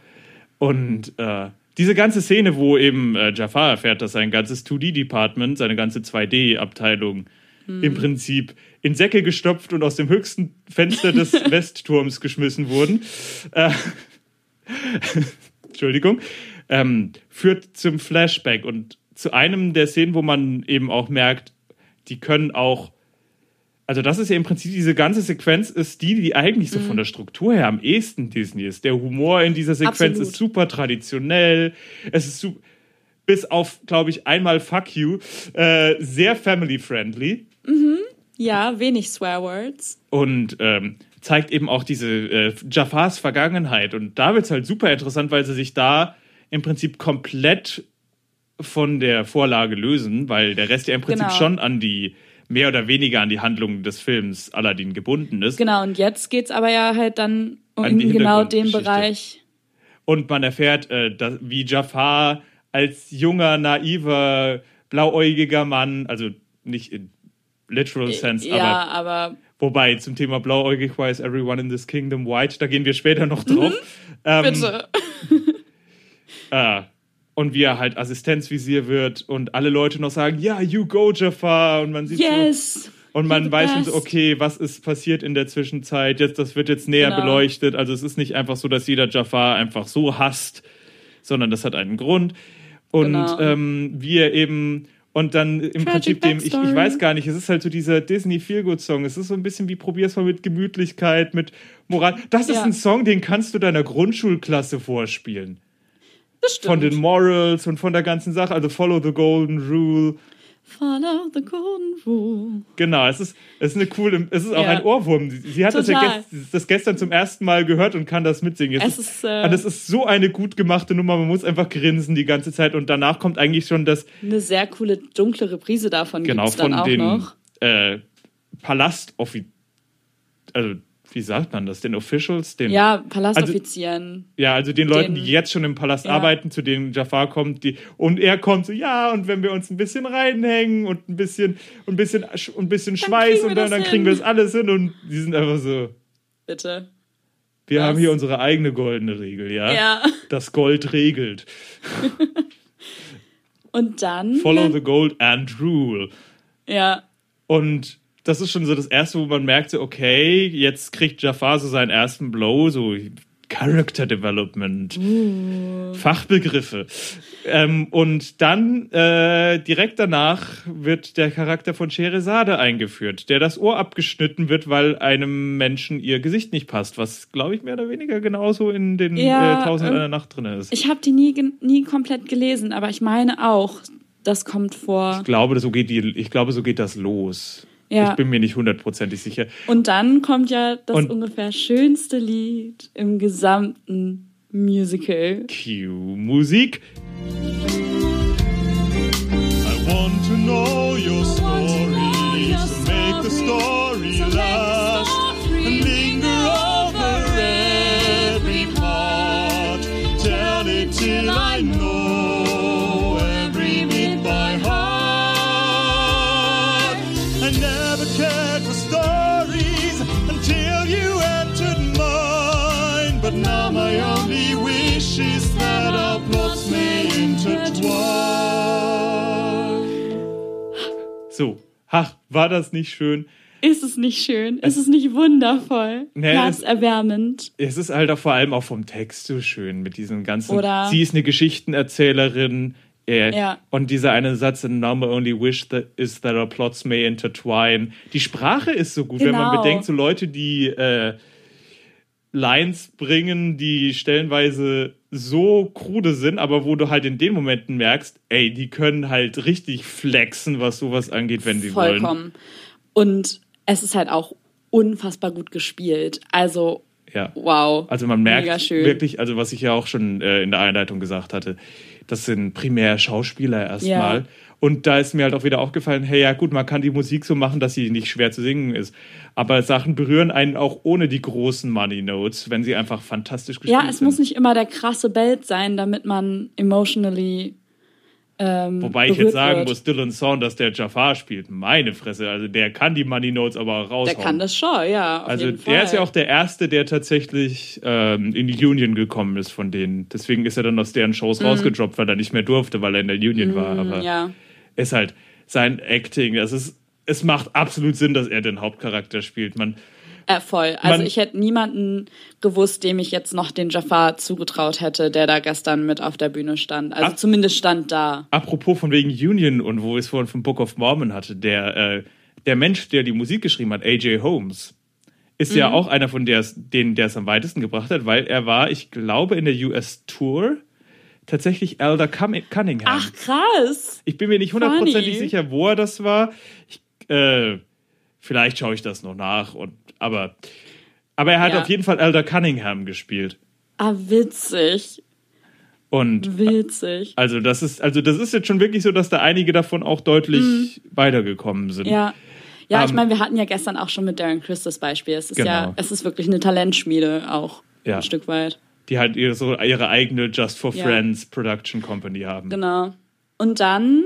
Und äh, diese ganze Szene, wo eben äh, Jafar erfährt, dass sein ganzes 2D-Department, seine ganze 2D-Abteilung im Prinzip in Säcke gestopft und aus dem höchsten Fenster des Westturms geschmissen wurden. Äh, Entschuldigung. Ähm, führt zum Flashback und zu einem der Szenen, wo man eben auch merkt, die können auch also das ist ja im Prinzip diese ganze Sequenz ist die, die eigentlich so von der Struktur her am ehesten Disney ist. Der Humor in dieser Sequenz Absolut. ist super traditionell. Es ist su bis auf, glaube ich, einmal Fuck You, äh, sehr family-friendly Ja, wenig Swearwords. und ähm, zeigt eben auch diese äh, Jafars Vergangenheit. Und da wird es halt super interessant, weil sie sich da im Prinzip komplett von der Vorlage lösen, weil der Rest ja im Prinzip Genau. schon an die mehr oder weniger an die Handlung des Films Aladdin gebunden ist. Genau, und jetzt geht's aber ja halt dann in die genau dem Hintergrundgeschichte. Bereich. Und man erfährt, äh, dass, wie Jafar als junger, naiver, blauäugiger Mann, also nicht in literal sense, ja, aber aber wobei zum Thema blauäugig why is everyone in this kingdom white, da gehen wir später noch drauf. Ähm, bitte. äh, und wie er halt Assistenzvisier wird und alle Leute noch sagen, ja, you go, Jafar. Und man sieht so, Yes! Und man weiß schon so, okay, was ist passiert in der Zwischenzeit? Jetzt, das wird jetzt näher Genau. beleuchtet. Also es ist nicht einfach so, dass jeder Jafar einfach so hasst, sondern das hat einen Grund. Und Genau. ähm, wie er eben und dann im Prinzip dem, ich, ich weiß gar nicht, es ist halt so dieser Disney Feelgood Song. Es ist so ein bisschen wie probier's mal mit Gemütlichkeit, mit Moral. Das ist Ja. ein Song, den kannst du deiner Grundschulklasse vorspielen. Das stimmt. Von den Morals und von der ganzen Sache. Also follow the golden rule. Follow the rule. Genau, es ist, es ist eine coole, es ist auch Ja. ein Ohrwurm. Sie, hat das, ja gest, das gestern zum ersten Mal gehört und kann das mitsingen. Es ist, äh, es ist so eine gut gemachte Nummer, man muss einfach grinsen die ganze Zeit und danach kommt eigentlich schon das, Eine sehr coole dunkle Reprise davon genau, gibt's dann von auch den noch. äh, Palast, also wie sagt man das, den Officials, den, Ja, Palastoffizieren. Ja, also den Leuten, Den- die jetzt schon im Palast Ja. arbeiten, zu denen Jafar kommt, die und er kommt so, ja, und wenn wir uns ein bisschen reinhängen und ein bisschen und ein bisschen und ein bisschen Schweiß und dann, das dann kriegen wir es alles hin und die sind einfach so, Bitte. wir Was? haben hier unsere eigene goldene Regel, ja? Ja. Das Gold regelt. Und dann. Follow the gold and rule. Ja. Und das ist schon so das erste, wo man merkt, so, okay, jetzt kriegt Jafar so seinen ersten Blow, so Character Development, Fachbegriffe. Ähm, und dann äh, direkt danach wird der Charakter von Sherazade eingeführt, der das Ohr abgeschnitten wird, weil einem Menschen ihr Gesicht nicht passt, was, glaube ich, mehr oder weniger genauso in den Ja, äh, Tausend ähm, einer Nacht drin ist. Ich habe die nie, nie komplett gelesen, aber ich meine auch, das kommt vor. Ich glaube, so geht die, ich glaube, so geht das los. Ja. Ich bin mir nicht hundertprozentig sicher. Und dann kommt ja das Und- ungefähr schönste Lied im gesamten Musical. Cue Musik. I want to know your story, so make the story last. So, ach, war das nicht schön? Ist es nicht schön? Ist es nicht wundervoll? Nee, Herzerwärmend. Es ist halt auch vor allem auch vom Text so schön mit diesem ganzen. Oder- sie ist eine Geschichtenerzählerin. Äh, Ja. Und dieser eine Satz, now my only wish that is that our plots may intertwine. Die Sprache ist so gut, wenn man Genau. bedenkt, so Leute, die äh, Lines bringen, die stellenweise so krude sind, aber wo du halt in den Momenten merkst, ey, die können halt richtig flexen, was sowas angeht, wenn sie wollen. Vollkommen. Und es ist halt auch unfassbar gut gespielt. Also, Ja. wow. Also man merkt wirklich, also was ich ja auch schon äh, in der Einleitung gesagt hatte, das sind primär Schauspieler erstmal. Ja. Und da ist mir halt auch wieder aufgefallen, hey, ja gut, man kann die Musik so machen, dass sie nicht schwer zu singen ist. Aber Sachen berühren einen auch ohne die großen Money Notes, wenn sie einfach fantastisch gespielt Ja, es sind. muss nicht immer der krasse Belt sein, damit man emotionally. Ähm, Wobei ich jetzt sagen wird. muss, Dylan Saunders, der Jafar spielt, meine Fresse, also der kann die Money Notes aber auch raushauen. Der kann das schon, ja. Also der ist ja auch der Erste, der tatsächlich ähm, in die Union gekommen ist von denen. Deswegen ist er dann aus deren Shows rausgedroppt, weil er nicht mehr durfte, weil er in der Union war. Aber. Ja. Ist halt sein Acting, das ist, es macht absolut Sinn, dass er den Hauptcharakter spielt. Man, Äh, voll. Also Man- ich hätte niemanden gewusst, dem ich jetzt noch den Jafar zugetraut hätte, der da gestern mit auf der Bühne stand. Also Ah. zumindest stand da. apropos von wegen Union und wo ich es vorhin vom Book of Mormon hatte, der, äh, der Mensch, der die Musik geschrieben hat, AJ Holmes, ist Mhm. ja auch einer von der, denen, der es am weitesten gebracht hat, weil er war, ich glaube, in der US Tour tatsächlich Elder Cunning- Cunningham. Ach, krass. Ich bin mir nicht hundertprozentig sicher, wo er das war. Ich, äh, vielleicht schaue ich das noch nach. Und, aber, aber er hat Ja. auf jeden Fall Elder Cunningham gespielt. Ah, witzig. Und Witzig. also das ist, also das ist jetzt schon wirklich so, dass da einige davon auch deutlich weitergekommen sind. Mhm. Ja. Ja, ich Ähm, meine, wir hatten ja gestern auch schon mit Darren Criss das Beispiel. Es ist ja, Genau. es ist wirklich eine Talentschmiede auch. Ja. Ein Stück weit. Die halt ihre, so ihre eigene Just for Ja. Friends Production Company haben. Genau. Und dann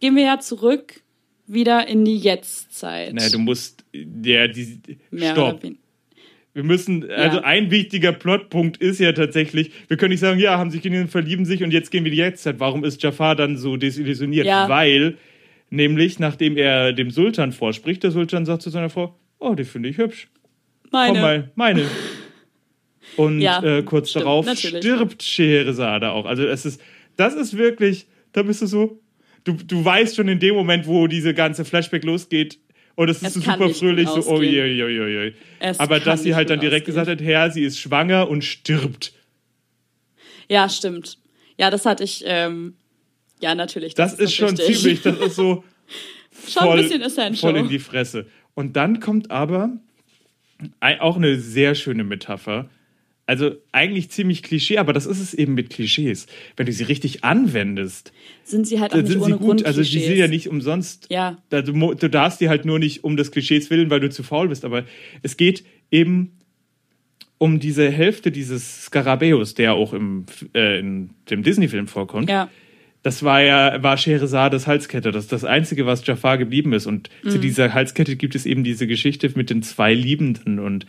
gehen wir ja zurück wieder in die Jetztzeit. Naja, du musst, ja, die, Mehr stopp. Wir müssen, also ein wichtiger Plotpunkt ist ja tatsächlich, wir können nicht sagen, ja, haben sich gesehen, verlieben sich und jetzt gehen wir die Jetztzeit. Warum ist Jafar dann so desillusioniert? Ja. Weil, nämlich, nachdem er dem Sultan vorspricht, der Sultan sagt zu seiner Frau, oh, die finde ich hübsch. Meine. Komm mal, meine. Und Ja, äh, kurz stimmt, darauf natürlich. stirbt Scheherazade auch. Also es ist, das ist wirklich, da bist du so, du, du weißt schon in dem Moment, wo diese ganze Flashback losgeht, und es ist Es super fröhlich, so, oh je, je, je, je. Aber dass sie halt dann direkt ausgehen. gesagt hat, Herr, sie ist schwanger und stirbt. Ja, stimmt. Ja, das hatte ich, ähm, ja, natürlich. Das, ist schon richtig. ziemlich, das ist so Schon ein bisschen essential. voll in die Fresse. Und dann kommt aber auch eine sehr schöne Metapher. Also eigentlich ziemlich Klischee, aber das ist es eben mit Klischees. Wenn du sie richtig anwendest, sind sie halt auch nicht sind ohne sie gut. Grund Also die sind ja nicht umsonst. Ja. Da, du, du darfst die halt nur nicht um des Klischees willen, weil du zu faul bist. Aber es geht eben um diese Hälfte dieses Skarabäus, der auch im, äh, in dem Disney-Film vorkommt. Ja. Das war ja, war Scheherazades Halskette. Das ist das Einzige, was Jafar geblieben ist. Und Mhm. zu dieser Halskette gibt es eben diese Geschichte mit den zwei Liebenden und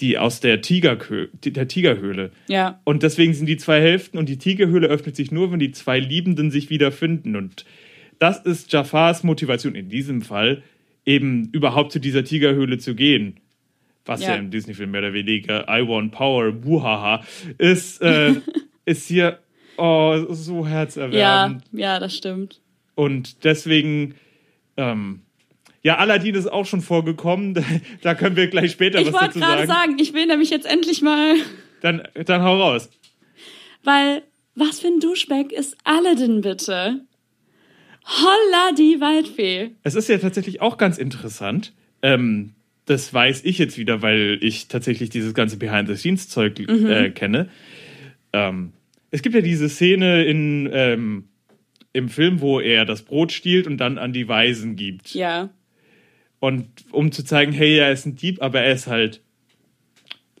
die aus der, Tigerkö der Tigerhöhle. Ja. Und deswegen sind die zwei Hälften und die Tigerhöhle öffnet sich nur, wenn die zwei Liebenden sich wiederfinden. Und das ist Jafars Motivation in diesem Fall, eben überhaupt zu dieser Tigerhöhle zu gehen. Was ja, Ja. im Disney-Film mehr oder weniger I want power, buhaha, ist, äh, ist hier oh, so Ja, herzerwärmend. ja, das stimmt. Und deswegen, ähm, ja, Aladdin ist auch schon vorgekommen. Da können wir gleich später Ich was wollte dazu gerade sagen. sagen, ich will nämlich jetzt endlich mal, Dann, dann hau raus. weil was für ein Duschback ist Aladdin bitte? Holla die Waldfee. Es ist ja tatsächlich auch ganz interessant. Ähm, das weiß ich jetzt wieder, weil ich tatsächlich dieses ganze Behind-the-Scenes-Zeug äh, kenne. Ähm, es gibt ja diese Szene in, ähm, im Film, wo er das Brot stiehlt und dann an die Weisen gibt. Ja. Und um zu zeigen, hey, er ist ein Dieb, aber er ist halt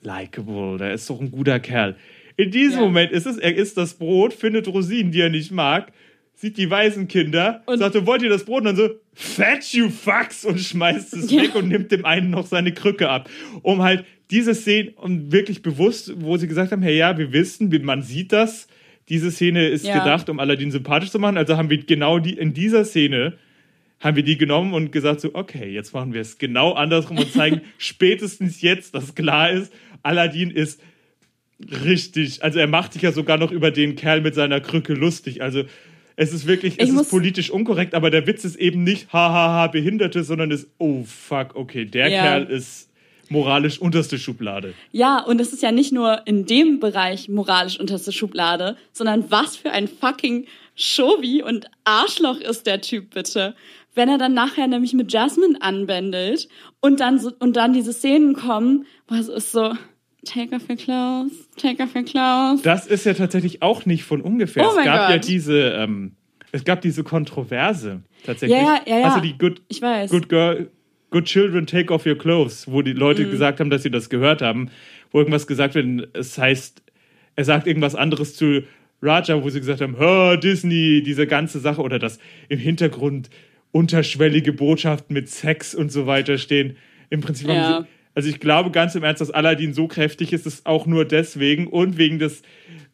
likable, der ist doch ein guter Kerl. In diesem Ja. Moment ist es, er isst das Brot, findet Rosinen, die er nicht mag, sieht die Waisenkinder, Und- sagt wollt ihr das Brot? Und dann so, fetch you fucks und schmeißt es Ja. weg und nimmt dem einen noch seine Krücke ab. Um halt diese Szene, und wirklich bewusst, wo sie gesagt haben, hey, ja, wir wissen, man sieht das, diese Szene ist Ja. gedacht, um Aladdin sympathisch zu machen, also haben wir genau die, in dieser Szene haben wir die genommen und gesagt so, okay, jetzt machen wir es genau andersrum und zeigen spätestens jetzt, dass klar ist, Aladdin ist richtig, also er macht sich ja sogar noch über den Kerl mit seiner Krücke lustig, also es ist wirklich, es Ich ist politisch unkorrekt, aber der Witz ist eben nicht hahaha Behinderte, sondern ist, oh fuck, okay, der Ja. Kerl ist moralisch unterste Schublade. Ja, und es ist ja nicht nur in dem Bereich moralisch unterste Schublade, sondern was für ein fucking Shovi und Arschloch ist der Typ bitte. Wenn er dann nachher nämlich mit Jasmine anbändelt und dann so, und dann diese Szenen kommen, wo es ist so, take off your clothes, take off your clothes. Das ist ja tatsächlich auch nicht von ungefähr. Oh es gab ja Gott. diese, ähm, es gab diese Kontroverse tatsächlich. Ja, ja, ja, ja. Also die Good, Ich weiß. Good Girl, Good Children Take Off Your Clothes, wo die Leute Mhm. gesagt haben, dass sie das gehört haben, wo irgendwas gesagt wird, es heißt, er sagt irgendwas anderes zu Raja, wo sie gesagt haben, hör Disney, diese ganze Sache oder dass im Hintergrund unterschwellige Botschaften mit Sex und so weiter stehen. Im Prinzip haben Ja. sie, also ich glaube ganz im Ernst, dass Aladdin so kräftig ist, ist auch nur deswegen und wegen des,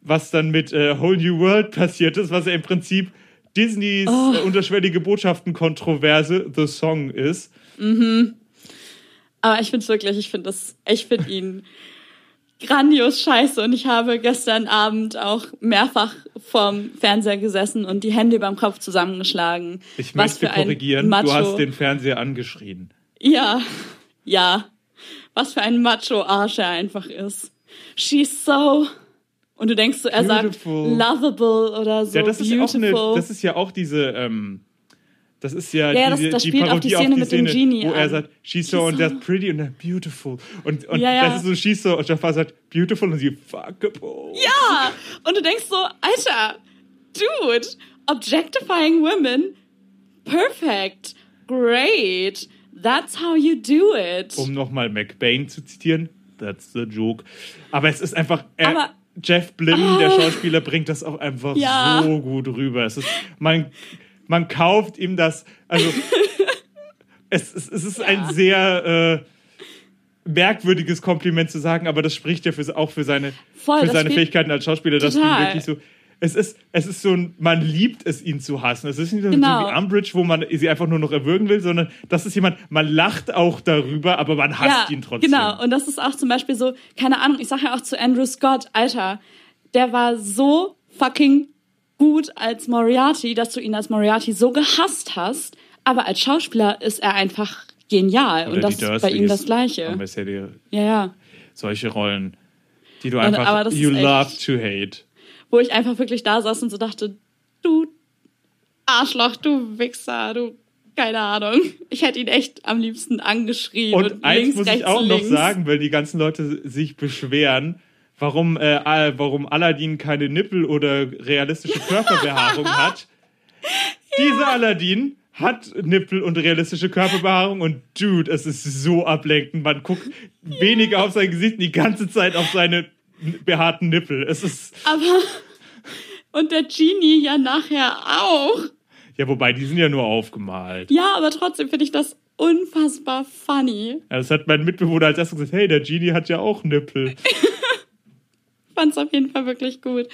was dann mit äh, Whole New World passiert ist, was ja im Prinzip Disneys Oh. äh, unterschwellige Botschaften-Kontroverse The Song ist. Aber ich finde wirklich, ich finde das, ich finde ihn grandios scheiße und ich habe gestern Abend auch mehrfach vorm Fernseher gesessen und die Hände beim Kopf zusammengeschlagen. Ich Was möchte für ein korrigieren, Macho. du hast den Fernseher angeschrien. Ja, ja. Was für ein Macho-Arsch er einfach ist. She's so. Und du denkst so, er Beautiful. sagt lovable oder so. Ja, das ist ja auch beautiful. eine, das ist ja auch diese, ähm, das ist ja, Ja, das- diese, das die spielt auf Parodie die Szene mit dem Genie wo er an. sagt, she's so She's and so- that's pretty and that's beautiful. Und, und Ja, ja. das ist so, she's so, und Jafar sagt, beautiful und sie, fuckable. Ja! Und du denkst so, Alter, dude, objectifying women, perfect, great, that's how you do it. Um nochmal McBain zu zitieren, that's the joke. Aber es ist einfach, er, Aber- Jeff Blim, der Schauspieler, bringt das auch einfach Ja. so gut rüber. Es ist, man, man kauft ihm das, also, es, es, es ist ein sehr, äh, merkwürdiges Kompliment zu sagen, aber das spricht ja für, auch für seine, Voll, für seine Fähigkeiten als Schauspieler, dass Total. wirklich so. Es ist, es ist so ein, man liebt es, ihn zu hassen. Es ist nicht so Genau. wie Umbridge, wo man sie einfach nur noch erwürgen will, sondern das ist jemand, man lacht auch darüber, aber man hasst ihn trotzdem. Genau, und das ist auch zum Beispiel so, keine Ahnung, ich sage ja auch zu Andrew Scott, Alter, der war so fucking gut als Moriarty, dass du ihn als Moriarty so gehasst hast, aber als Schauspieler ist er einfach genial. Oder und das ist bei ihm das Gleiche. Ja die, Ja, ja. solche Rollen, die du einfach, aber you echt- love to hate. Wo ich einfach wirklich da saß und so dachte, du Arschloch, du Wichser, du keine Ahnung. Ich hätte ihn echt am liebsten angeschrien. Und, Und eins links, muss rechts, ich auch links. noch sagen, weil die ganzen Leute sich beschweren, warum, äh, warum Aladdin keine Nippel oder realistische Körperbehaarung hat. Dieser Aladdin hat Nippel und realistische Körperbehaarung und dude, es ist so ablenkend. Man guckt weniger auf sein Gesicht, die ganze Zeit auf seine behaarten Nippel. Es ist, Aber und der Genie ja nachher auch. ja, wobei, die sind ja nur aufgemalt. Ja, aber trotzdem finde ich das unfassbar funny. Ja, Das hat mein Mitbewohner als erstes gesagt, hey, der Genie hat ja auch Nippel. Fand es auf jeden Fall wirklich gut.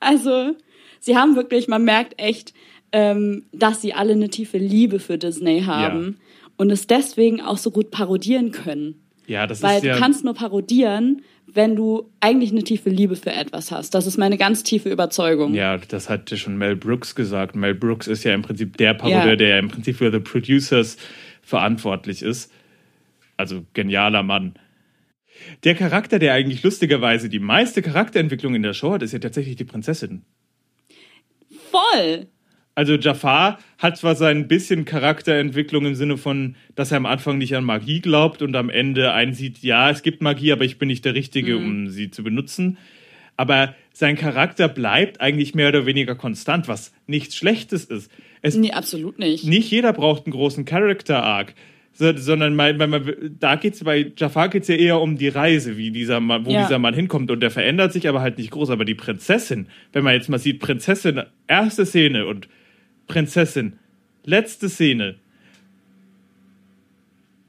Also, sie haben wirklich, man merkt echt, ähm, dass sie alle eine tiefe Liebe für Disney haben und es deswegen auch so gut parodieren können. Ja, das Weil ist ja... du kannst nur parodieren, wenn du eigentlich eine tiefe Liebe für etwas hast. Das ist meine ganz tiefe Überzeugung. Ja, das hat schon Mel Brooks gesagt. Mel Brooks ist ja im Prinzip der Parodier, Ja. der im Prinzip für The Producers verantwortlich ist. Also genialer Mann. Der Charakter, der eigentlich lustigerweise die meiste Charakterentwicklung in der Show hat, ist ja tatsächlich die Prinzessin. Voll! Also Jafar hat zwar sein bisschen Charakterentwicklung im Sinne von, dass er am Anfang nicht an Magie glaubt und am Ende einsieht, ja, es gibt Magie, aber ich bin nicht der Richtige, um sie zu benutzen. Aber sein Charakter bleibt eigentlich mehr oder weniger konstant, was nichts Schlechtes ist. Es, Nee, absolut nicht. nicht jeder braucht einen großen Character Arc, so- sondern mal, mal, mal, da geht's bei Jafar geht's ja eher um die Reise, wie dieser Mann, wo Ja. dieser Mann hinkommt und der verändert sich aber halt nicht groß. Aber die Prinzessin, wenn man jetzt mal sieht, Prinzessin, erste Szene und Prinzessin. Letzte Szene.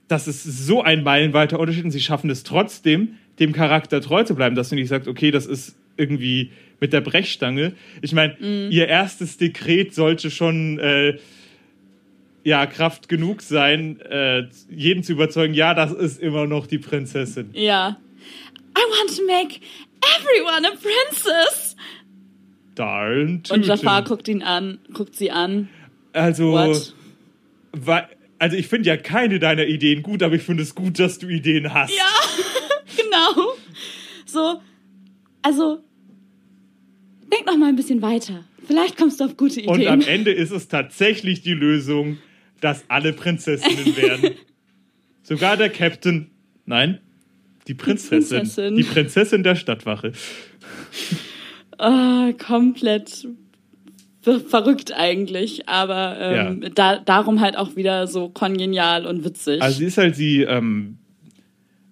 Das ist so ein meilenweiter Unterschied und sie schaffen es trotzdem, dem Charakter treu zu bleiben, dass du nicht sagst, okay, das ist irgendwie mit der Brechstange. Ich meine, Mhm. ihr erstes Dekret sollte schon äh, ja Kraft genug sein, äh, jeden zu überzeugen, ja, das ist immer noch die Prinzessin. Ja. I want to make everyone a princess. Darn Und. Jafar guckt ihn an, guckt sie an. Also, wa- also ich finde ja keine deiner Ideen gut, aber ich finde es gut, dass du Ideen hast. Ja, genau. So, also, denk noch mal ein bisschen weiter. Vielleicht kommst du auf gute Und am Ideen. Ende ist es tatsächlich die Lösung, dass alle Prinzessinnen werden. Sogar der Captain. Nein, die Prinzessin. Prinzessin. Die Prinzessin der Stadtwache. Ah, komplett ver verrückt eigentlich, aber ähm, da, darum halt auch wieder so kongenial und witzig. Also sie ist halt sie, ähm,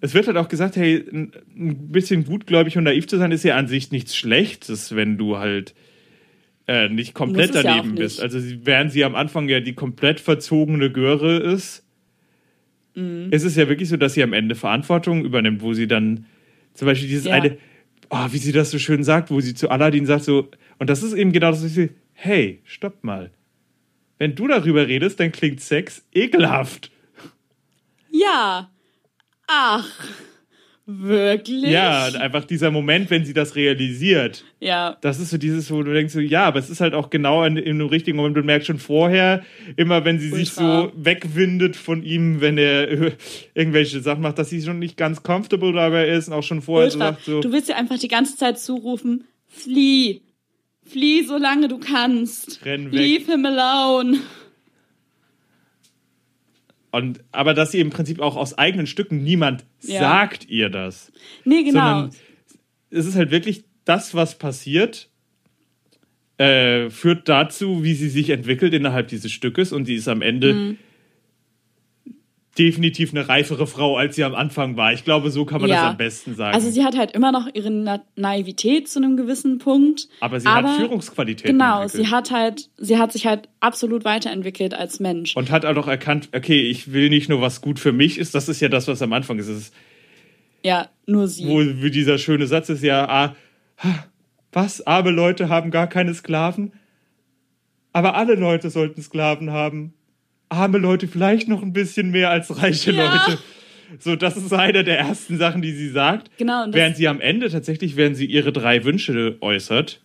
es wird halt auch gesagt, hey, ein ein bisschen gutgläubig und naiv zu sein, ist ja an sich nichts Schlechtes, wenn du halt äh, nicht komplett ja daneben nicht. bist. Also sie, während sie am Anfang ja die komplett verzogene Göre ist, Mhm. ist es ja wirklich so, dass sie am Ende Verantwortung übernimmt, wo sie dann zum Beispiel dieses Ja. eine, oh, wie sie das so schön sagt, wo sie zu Aladdin sagt so, und das ist eben genau das, was ich sehe, hey, stopp mal. Wenn du darüber redest, dann klingt Sex ekelhaft. ja. Ach, wirklich? Ja, einfach dieser Moment, wenn sie das realisiert. Ja, Das ist so dieses, wo du denkst, so, ja, aber es ist halt auch genau in, in dem richtigen Moment. Du merkst schon vorher, immer wenn sie sich Ultra. so wegwindet von ihm, wenn er äh, irgendwelche Sachen macht, dass sie schon nicht ganz comfortable dabei ist und auch schon vorher so sagt, so, Du willst dir einfach die ganze Zeit zurufen, flieh. Flieh, solange du kannst. Renn weg. Leave him alone. Und, aber dass sie im Prinzip auch aus eigenen Stücken niemand Ja. sagt ihr das. Nee, genau. Sondern es ist halt wirklich das, was passiert, äh, führt dazu, wie sie sich entwickelt innerhalb dieses Stückes und sie ist am Ende Mhm. Definitiv eine reifere Frau, als sie am Anfang war. Ich glaube, so kann man das am besten sagen. Also sie hat halt immer noch ihre Na Naivität zu einem gewissen Punkt. aber sie hat Führungsqualitäten Genau, entwickelt. sie hat halt, sie hat sich halt absolut weiterentwickelt als Mensch. und hat auch erkannt, okay, ich will nicht nur, was gut für mich ist, das ist ja das, was am Anfang ist. Ist ja, nur sie. wo wie dieser schöne Satz ist ja, ah, was, arme Leute haben gar keine Sklaven? Aber alle Leute sollten Sklaven haben. Arme Leute vielleicht noch ein bisschen mehr als reiche Ja. Leute. So, das ist eine der ersten Sachen, die sie sagt. Genau, Während sie am Ende tatsächlich, während sie ihre drei Wünsche äußert,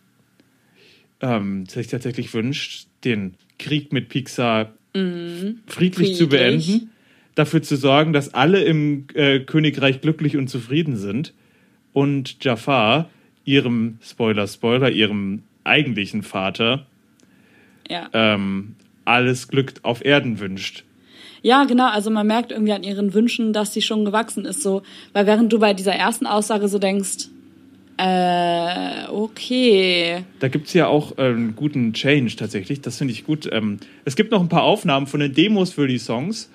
ähm, sich tatsächlich wünscht, den Krieg mit Pixar friedlich, zu Mhm. Friedlich. beenden, dafür zu sorgen, dass alle im äh, Königreich glücklich und zufrieden sind und Jafar ihrem Spoiler Spoiler ihrem eigentlichen Vater ja. ähm, alles Glück auf Erden wünscht. ja, genau. Also man merkt irgendwie an ihren Wünschen, dass sie schon gewachsen ist. So, weil während du bei dieser ersten Aussage so denkst, äh, okay. Da gibt es ja auch äh, einen guten Change tatsächlich. Das finde ich gut. Ähm, es gibt noch ein paar Aufnahmen von den Demos für die Songs,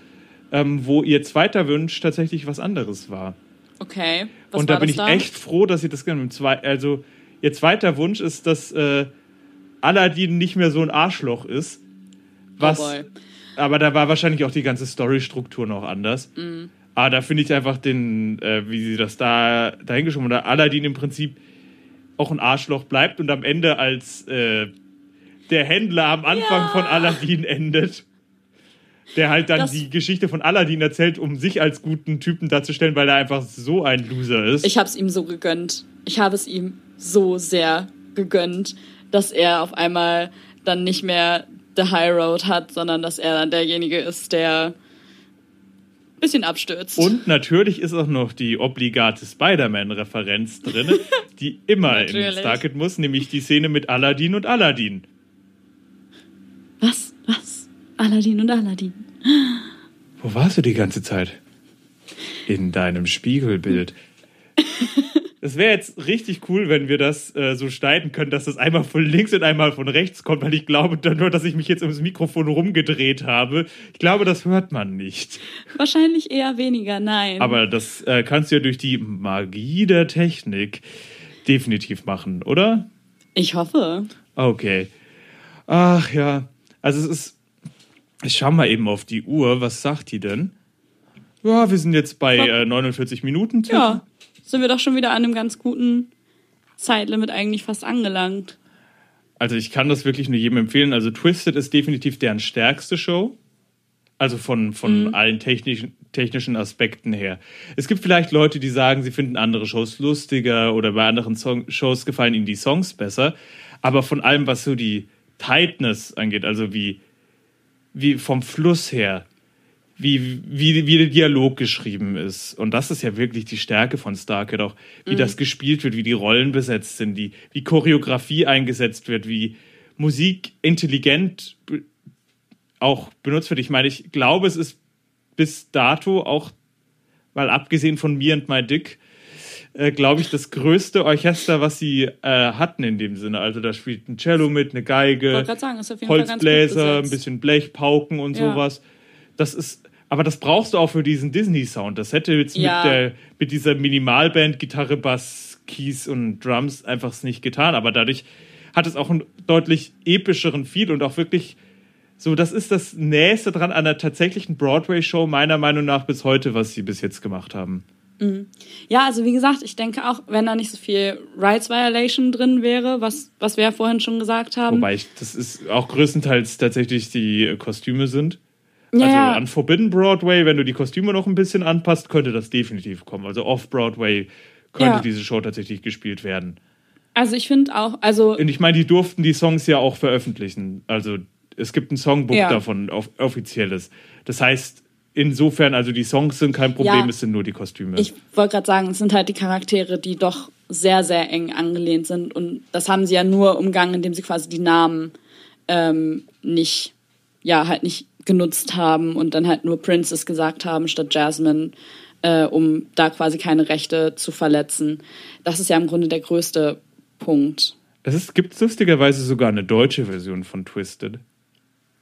ähm, wo ihr zweiter Wunsch tatsächlich was anderes war. Okay. Was und da bin ich da? echt froh, dass ihr das gemacht habt. Also, ihr zweiter Wunsch ist, dass äh, Aladdin nicht mehr so ein Arschloch ist. Was, Oh aber da war wahrscheinlich auch die ganze Storystruktur noch anders. Mm. Aber da finde ich einfach den, äh, wie sie das da dahingeschoben haben, da Aladdin im Prinzip auch ein Arschloch bleibt und am Ende als äh, der Händler am Anfang Ja. von Aladdin endet. Der halt dann Das- die Geschichte von Aladdin erzählt, um sich als guten Typen darzustellen, weil er einfach so ein Loser ist. Ich habe es ihm so gegönnt. Ich habe es ihm so sehr gegönnt, dass er auf einmal dann nicht mehr the High Road hat, sondern dass er dann derjenige ist, der ein bisschen abstürzt. Und natürlich ist auch noch die obligate Spider-Man-Referenz drin, die immer in Natürlich. Starkid muss, nämlich die Szene mit Aladdin und Aladdin. Was? Was? Aladdin und Aladdin. Wo warst du die ganze Zeit? In deinem Spiegelbild. Es wäre jetzt richtig cool, wenn wir das äh, so schneiden können, dass das einmal von links und einmal von rechts kommt, weil ich glaube dann nur, dass ich mich jetzt ums Mikrofon rumgedreht habe. Ich glaube, das hört man nicht. Wahrscheinlich eher weniger, nein. Aber das äh, kannst du ja durch die Magie der Technik definitiv machen, oder? ich hoffe. Okay. Ach ja. Also es ist. Ich schau mal eben auf die Uhr. Was sagt die denn? Ja, wir sind jetzt bei äh, 49 Minuten. Tipp. Ja, sind wir doch schon wieder an einem ganz guten Zeitlimit eigentlich fast angelangt. Also ich kann das wirklich nur jedem empfehlen. Also Twisted ist definitiv deren stärkste Show. Also von, von allen technischen, technischen Aspekten her. Es gibt vielleicht Leute, die sagen, sie finden andere Shows lustiger oder bei anderen Song Shows gefallen ihnen die Songs besser. Aber von allem, was so die Tightness angeht, also wie, wie vom Fluss her, wie, wie, wie der Dialog geschrieben ist. Und das ist ja wirklich die Stärke von Starkid auch, wie das gespielt wird, wie die Rollen besetzt sind, die, wie Choreografie eingesetzt wird, wie Musik intelligent auch benutzt wird. Ich meine, ich glaube, es ist bis dato auch, weil abgesehen von Me and My Dick, äh, glaube ich, das größte Orchester, was sie äh, hatten in dem Sinne. Also da spielt ein Cello mit, eine Geige, sagen, Holzbläser, ein bisschen Blechpauken und Ja. sowas. Das ist, aber das brauchst du auch für diesen Disney-Sound. Das hätte jetzt Ja. mit, der, mit dieser Minimalband, Gitarre, Bass, Keys und Drums einfach nicht getan. Aber dadurch hat es auch einen deutlich epischeren Feel und auch wirklich so, das ist das Nächste dran an einer tatsächlichen Broadway-Show, meiner Meinung nach bis heute, was sie bis jetzt gemacht haben. Ja, also wie gesagt, ich denke auch, wenn da nicht so viel Rights Violation drin wäre, was, was wir ja vorhin schon gesagt haben. Wobei ich, das ist auch größtenteils tatsächlich die Kostüme sind. Ja, also ja. an Forbidden Broadway, wenn du die Kostüme noch ein bisschen anpasst, könnte das definitiv kommen. Also Off-Broadway könnte Ja. diese Show tatsächlich gespielt werden. also ich finde auch, also Und ich meine, die durften die Songs ja auch veröffentlichen. Also es gibt ein Songbook davon, auf, offizielles. Das heißt, insofern, also die Songs sind kein Problem, Ja. es sind nur die Kostüme. ich wollte gerade sagen, es sind halt die Charaktere, die doch sehr, sehr eng angelehnt sind. Und das haben sie ja nur umgangen, indem sie quasi die Namen ähm, nicht, ja, halt nicht genutzt haben und dann halt nur Princess gesagt haben statt Jasmine, äh, um da quasi keine Rechte zu verletzen. Das ist ja im Grunde der größte Punkt. es gibt lustigerweise sogar eine deutsche Version von Twisted.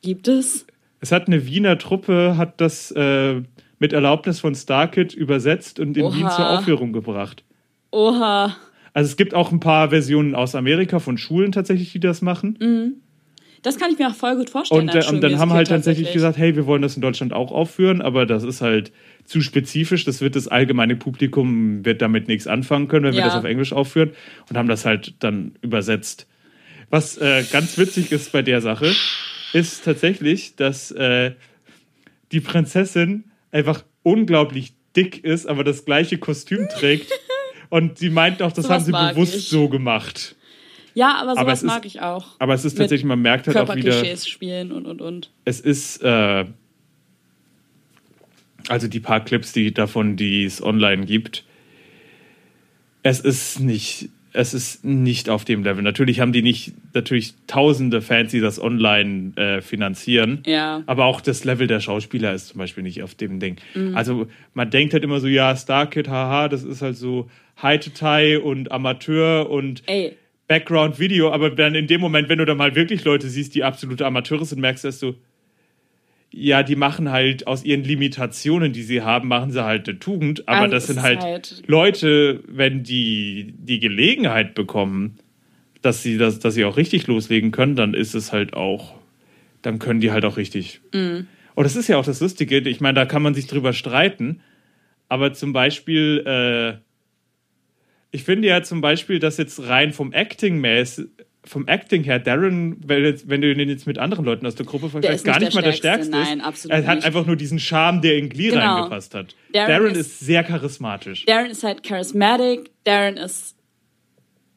Gibt es? Es hat eine Wiener Truppe, hat das äh, mit Erlaubnis von Starkid übersetzt und in Oha. Wien zur Aufführung gebracht. Oha. Also es gibt auch ein paar Versionen aus Amerika von Schulen tatsächlich, die das machen. Das kann ich mir auch voll gut vorstellen. Und, äh, und dann haben halt tatsächlich gesagt, hey, wir wollen das in Deutschland auch aufführen, aber das ist halt zu spezifisch. Das wird das allgemeine Publikum wird damit nichts anfangen können, wenn wir Ja. das auf Englisch aufführen und haben das halt dann übersetzt. Was äh, ganz witzig ist bei der Sache, ist tatsächlich, dass äh, die Prinzessin einfach unglaublich dick ist, aber das gleiche Kostüm trägt. Und sie meint auch, das Sowas haben sie bewusst ich. so gemacht. Ja, aber sowas Aber ist- mag ich auch. Aber es ist tatsächlich, man merkt halt auch wieder. Spielen und und und. es ist, äh, also die paar Clips, die davon, die es online gibt, es ist nicht, es ist nicht auf dem Level. Natürlich haben die nicht, natürlich tausende Fans, die das online äh, finanzieren. Ja. Aber auch das Level der Schauspieler ist zum Beispiel nicht auf dem Ding. Mhm. Also man denkt halt immer so, ja, Starkid, haha, das ist halt so High-to-Tie und Amateur und Ey, Background-Video, aber dann in dem Moment, wenn du dann mal wirklich Leute siehst, die absolute Amateure sind, merkst du, dass du, ja, die machen halt aus ihren Limitationen, die sie haben, machen sie halt eine Tugend, aber Also das sind halt, halt- Leute, wenn die die Gelegenheit bekommen, dass sie das, dass sie auch richtig loslegen können, dann ist es halt auch, dann können die halt auch richtig. Mhm. Und das ist ja auch das Lustige, ich meine, da kann man sich drüber streiten, aber zum Beispiel, äh, ich finde ja zum Beispiel, dass jetzt rein vom Acting mäßig, vom Acting her, Darren, wenn, du den jetzt mit anderen Leuten aus der Gruppe vergleichst, gar nicht nicht mal der Stärkste nein, absolut er hat nicht. einfach nur diesen Charme, der in Glee Genau. reingepasst hat. Darren Darren, ist- ist, sehr charismatisch. Darren ist halt charismatic, Darren ist,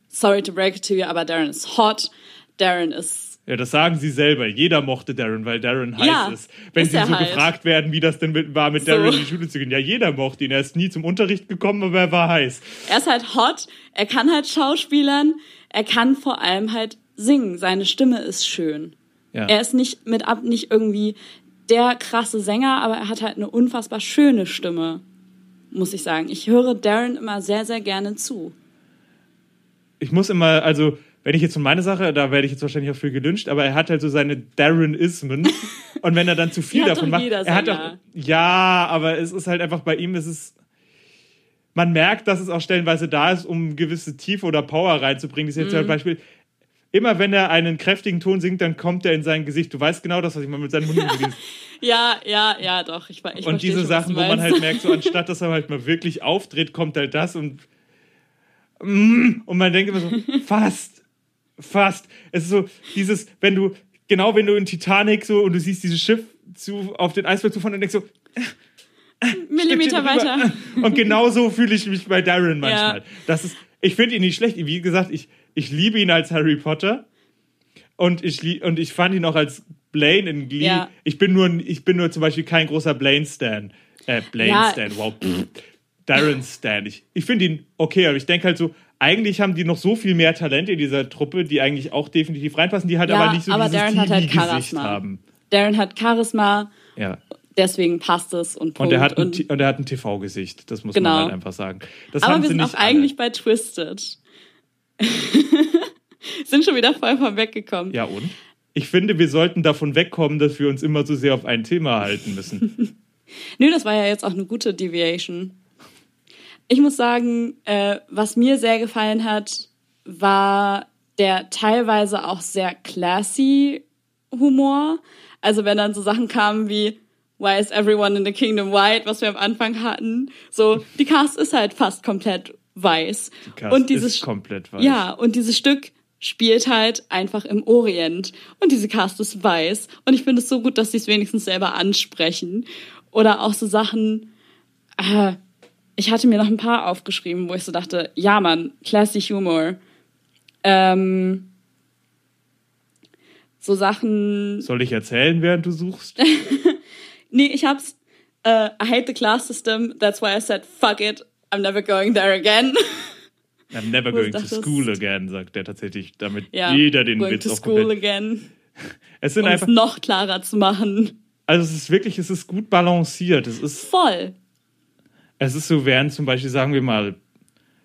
sorry to break it to you, aber Darren ist hot, Darren ist, Ja, das sagen sie selber. Jeder mochte Darren, weil Darren heiß Ja, ist. Wenn ist sie so halt. gefragt werden, wie das denn mit, war, mit So. Darren in die Schule zu gehen. Ja, jeder mochte ihn. Er ist nie zum Unterricht gekommen, aber er war heiß. er ist halt hot, er kann halt schauspielern, er kann vor allem halt singen, seine Stimme ist schön. Ja. Er ist nicht mit ab nicht irgendwie der krasse Sänger, aber er hat halt eine unfassbar schöne Stimme, muss ich sagen. Ich höre Darren immer sehr, sehr gerne zu. ich muss immer, also, wenn ich jetzt von meiner Sache, da werde ich jetzt wahrscheinlich auch viel gelünscht, aber er hat halt so seine Darren-Ismen. Und wenn er dann zu viel davon macht, er hat doch, ja, aber es ist halt einfach bei ihm, es ist, man merkt, dass es auch stellenweise da ist, um gewisse Tiefe oder Power reinzubringen. Das ist jetzt Mhm. zum Beispiel, immer wenn er einen kräftigen Ton singt, dann kommt er in sein Gesicht. Du weißt genau das, was ich mal mit seinem Mund gelesen Ja, ja, ja, doch. Ich, ich Und diese schon, Sachen, wo man halt merkt, so anstatt dass er halt mal wirklich auftritt, kommt halt das und Mm, und man denkt immer so, fast, fast. Es ist so dieses, wenn du, genau wenn du in Titanic so und du siehst dieses Schiff zu, auf den Eisberg zufahren und denkst so, Millimeter weiter. Und genau so fühle ich mich bei Darren manchmal. Ja. Das ist, ich finde ihn nicht schlecht. Wie gesagt, ich, ich liebe ihn als Harry Potter. Und ich, und ich fand ihn auch als Blaine in Glee. Ja. Ich, bin nur, ich bin nur zum Beispiel kein großer Blaine-Stan. Äh, Ja. Blaine-Stan, wow. pff. Darren-Stan. Ich, ich finde ihn okay, aber ich denke halt so, eigentlich haben die noch so viel mehr Talente in dieser Truppe, die eigentlich auch definitiv reinpassen, die halt Ja, aber nicht so aber dieses Darren hat halt Charisma. haben. Darren hat Charisma, Ja. deswegen passt es und Punkt. Und er hat ein, Und- er hat ein TV-Gesicht. Das muss Genau. man halt einfach sagen. Das aber wir sind auch alle. eigentlich bei Twisted. sind schon wieder voll vom weggekommen. Ja, und? Ich finde, wir sollten davon wegkommen, dass wir uns immer so sehr auf ein Thema halten müssen. Nö, das war ja jetzt auch eine gute Deviation. Ich muss sagen, äh, was mir sehr gefallen hat, war der teilweise auch sehr classy Humor. Also wenn dann so Sachen kamen wie Why is everyone in the kingdom white, was wir am Anfang hatten. So, die Cast ist halt fast komplett weiß. Cast und dieses ist komplett weiß. Ja, und dieses Stück spielt halt einfach im Orient. Und diese Cast ist weiß. Und ich finde es so gut, dass sie es wenigstens selber ansprechen. Oder auch so Sachen, äh, ich hatte mir noch ein paar aufgeschrieben, wo ich so dachte, ja Mann, classy Humor. Ähm, so Sachen, Soll ich erzählen, während du suchst? nee, ich hab's, äh, I hate the class system, that's why I said, fuck it, I'm never going there again. I'm never going to school again, sagt er tatsächlich, damit ja, jeder den going Witz to school komplett. again. Es sind Um es einfach, noch klarer zu machen. also es ist wirklich, es ist gut balanciert. Es ist, Voll. Es ist so, während zum Beispiel, sagen wir mal,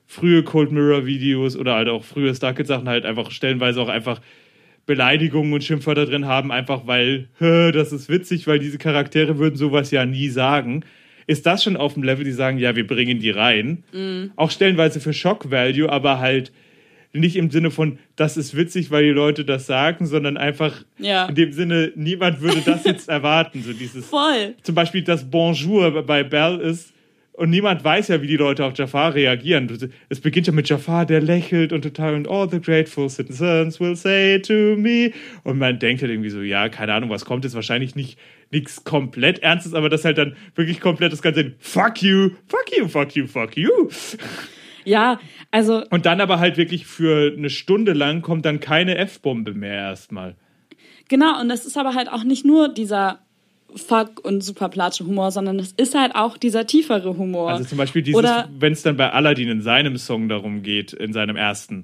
frühe Cold Mirror Videos oder halt auch frühe Starkid Sachen halt einfach stellenweise auch einfach Beleidigungen und Schimpfwörter drin haben, einfach weil, das ist witzig, weil diese Charaktere würden sowas ja nie sagen. Ist das schon auf dem Level, die sagen, ja, wir bringen die rein. Mhm. Auch stellenweise für Shock Value, aber halt nicht im Sinne von, das ist witzig, weil die Leute das sagen, sondern einfach Ja. in dem Sinne, niemand würde das jetzt erwarten. So dieses, Voll. zum Beispiel das Bonjour bei Belle ist, und niemand weiß ja, wie die Leute auf Jafar reagieren. Es beginnt ja mit Jafar, der lächelt und total und all the grateful citizens will say to me. Und man denkt halt irgendwie so, ja, keine Ahnung, was kommt jetzt wahrscheinlich nicht nichts komplett Ernstes, aber das halt dann wirklich komplett das Ganze in fuck you, fuck you, fuck you, fuck you. Ja, also Und dann aber halt wirklich für eine Stunde lang kommt dann keine F-Bombe mehr erstmal. Genau, und das ist aber halt auch nicht nur dieser Fuck und super Humor, sondern es ist halt auch dieser tiefere Humor. Also zum Beispiel dieses, wenn es dann bei Aladdin in seinem Song darum geht, in seinem ersten,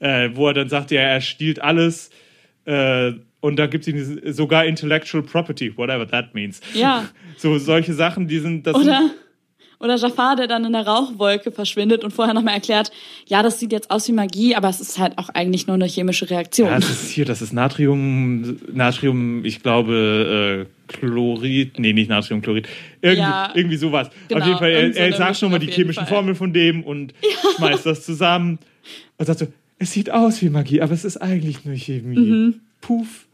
äh, wo er dann sagt, ja, er stiehlt alles äh, und da gibt es sogar Intellectual Property, whatever that means. Ja. So solche Sachen, die sind, das Oder, sind, oder Jafar, der dann in der Rauchwolke verschwindet und vorher nochmal erklärt, ja, das sieht jetzt aus wie Magie, aber es ist halt auch eigentlich nur eine chemische Reaktion. ja, das ist hier, das ist Natrium, Natrium, ich glaube, äh, Chlorid, nee, nicht Natriumchlorid, irgendwie, Ja. irgendwie sowas. Genau, auf jeden Fall, er, er sagt schon mal die chemischen Fall. Formeln von dem und schmeißt das zusammen und sagt so, es sieht aus wie Magie, aber es ist eigentlich nur Chemie. Mhm. Puff.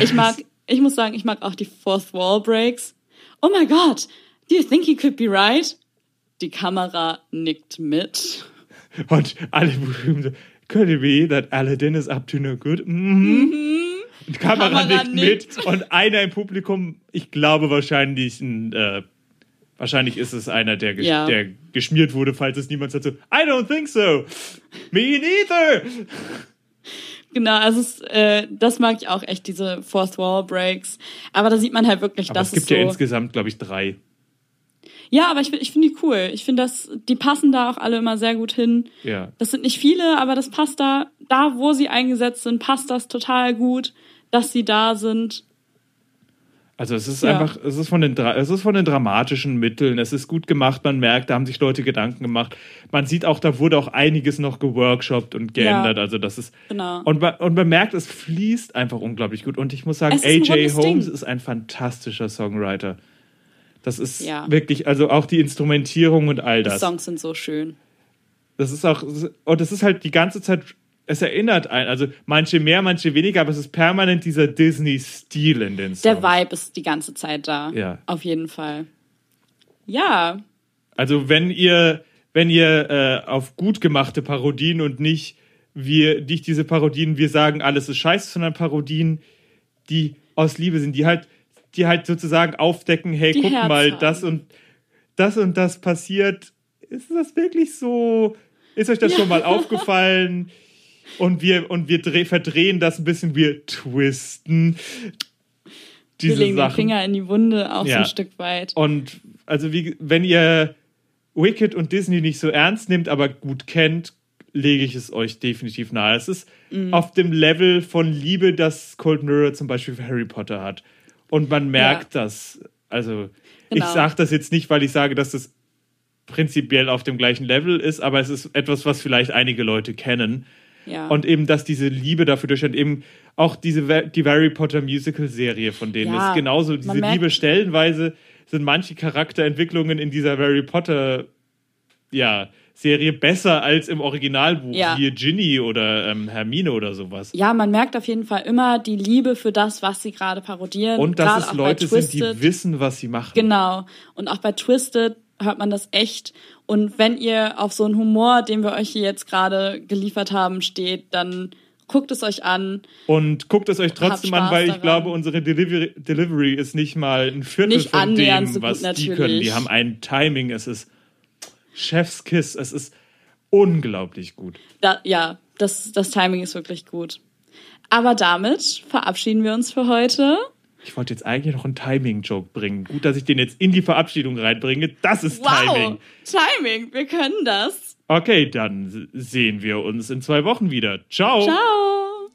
Ich mag, ich muss sagen, ich mag auch die Fourth Wall Breaks. Oh my God, do you think he could be right? Die Kamera nickt mit. Und alle so, could it be that Aladdin is up to no good? Mhm. Und die Kamera, Kamera nickt nickt. mit. Und einer im Publikum, ich glaube wahrscheinlich ein, äh, wahrscheinlich ist es einer, der, ges Ja. der geschmiert wurde, falls es niemand sagt so, I don't think so. Me neither. Genau, also es, äh, das mag ich auch echt, diese Fourth Wall Breaks. Aber da sieht man halt wirklich, Aber dass es gibt es so. ja insgesamt, glaube ich, drei. Ja, aber ich, ich finde die cool. Ich finde, dass die passen da auch alle immer sehr gut hin. Ja. Das sind nicht viele, aber das passt da, da wo sie eingesetzt sind, passt das total gut, dass sie da sind. Also es ist Ja. einfach, es ist von den es ist von den dramatischen Mitteln, es ist gut gemacht, man merkt, da haben sich Leute Gedanken gemacht. Man sieht auch, da wurde auch einiges noch geworkshopt und geändert. Ja. Also das ist Genau. und man, und man merkt, es fließt einfach unglaublich gut. Und ich muss sagen, AJ Holmes Ding. ist ein fantastischer Songwriter. Das ist Ja. wirklich, also auch die Instrumentierung und all Die das. Songs sind so schön. Das ist auch, und das ist halt die ganze Zeit es erinnert einen, also manche mehr, manche weniger, aber es ist permanent dieser Disney-Stil in den Songs. Der Vibe ist die ganze Zeit da. Ja. Auf jeden Fall. Ja, Also wenn ihr, wenn ihr äh, auf gut gemachte Parodien und nicht wir, nicht diese Parodien, wir sagen alles ist scheiße, sondern Parodien, die aus Liebe sind, die halt, die halt sozusagen aufdecken, hey, Die guck Herz mal, das und das und das passiert. Ist das wirklich so? Ist euch das schon mal aufgefallen? Und wir, und wir dreh, verdrehen das ein bisschen, wir twisten wir diese legen Sachen. den Finger in die Wunde auch so Ja. ein Stück weit. Und also wie, wenn ihr Wicked und Disney nicht so ernst nimmt, aber gut kennt, lege ich es euch definitiv nahe. Es ist Mhm. auf dem Level von Liebe, das Cold Mirror zum Beispiel für Harry Potter hat. Und man merkt das. Also ich Genau. sage das jetzt nicht, weil ich sage, dass das prinzipiell auf dem gleichen Level ist, aber es ist etwas, was vielleicht einige Leute kennen. Ja. Und eben, dass diese Liebe dafür durchscheint, eben auch diese die Harry Potter Musical Serie von denen Ja, ist genauso diese Liebe stellenweise sind manche Charakterentwicklungen in dieser Harry Potter ja Serie besser als im Originalbuch Ja. wie Ginny oder ähm, Hermine oder sowas. ja, man merkt auf jeden Fall immer die Liebe für das, was sie gerade parodieren. Und dass es Leute sind, die wissen, was sie machen. Genau. Und auch bei Twisted hört man das echt. Und wenn ihr auf so einen Humor, den wir euch hier jetzt gerade geliefert haben, steht, dann guckt es euch an. Und guckt es euch trotzdem an, weil ich Spaß glaube, daran. unsere Delivery, Delivery ist nicht mal ein Viertel Nicht von dem, so was die natürlich. können. Die haben ein Timing, es ist Chefskiss, es ist unglaublich gut. Da, ja, das, das Timing ist wirklich gut. Aber damit verabschieden wir uns für heute. Ich wollte jetzt eigentlich noch einen Timing-Joke bringen. Gut, dass ich den jetzt in die Verabschiedung reinbringe. Das ist wow, Timing. Timing, wir können das. Okay, dann sehen wir uns in zwei Wochen wieder. Ciao. Ciao.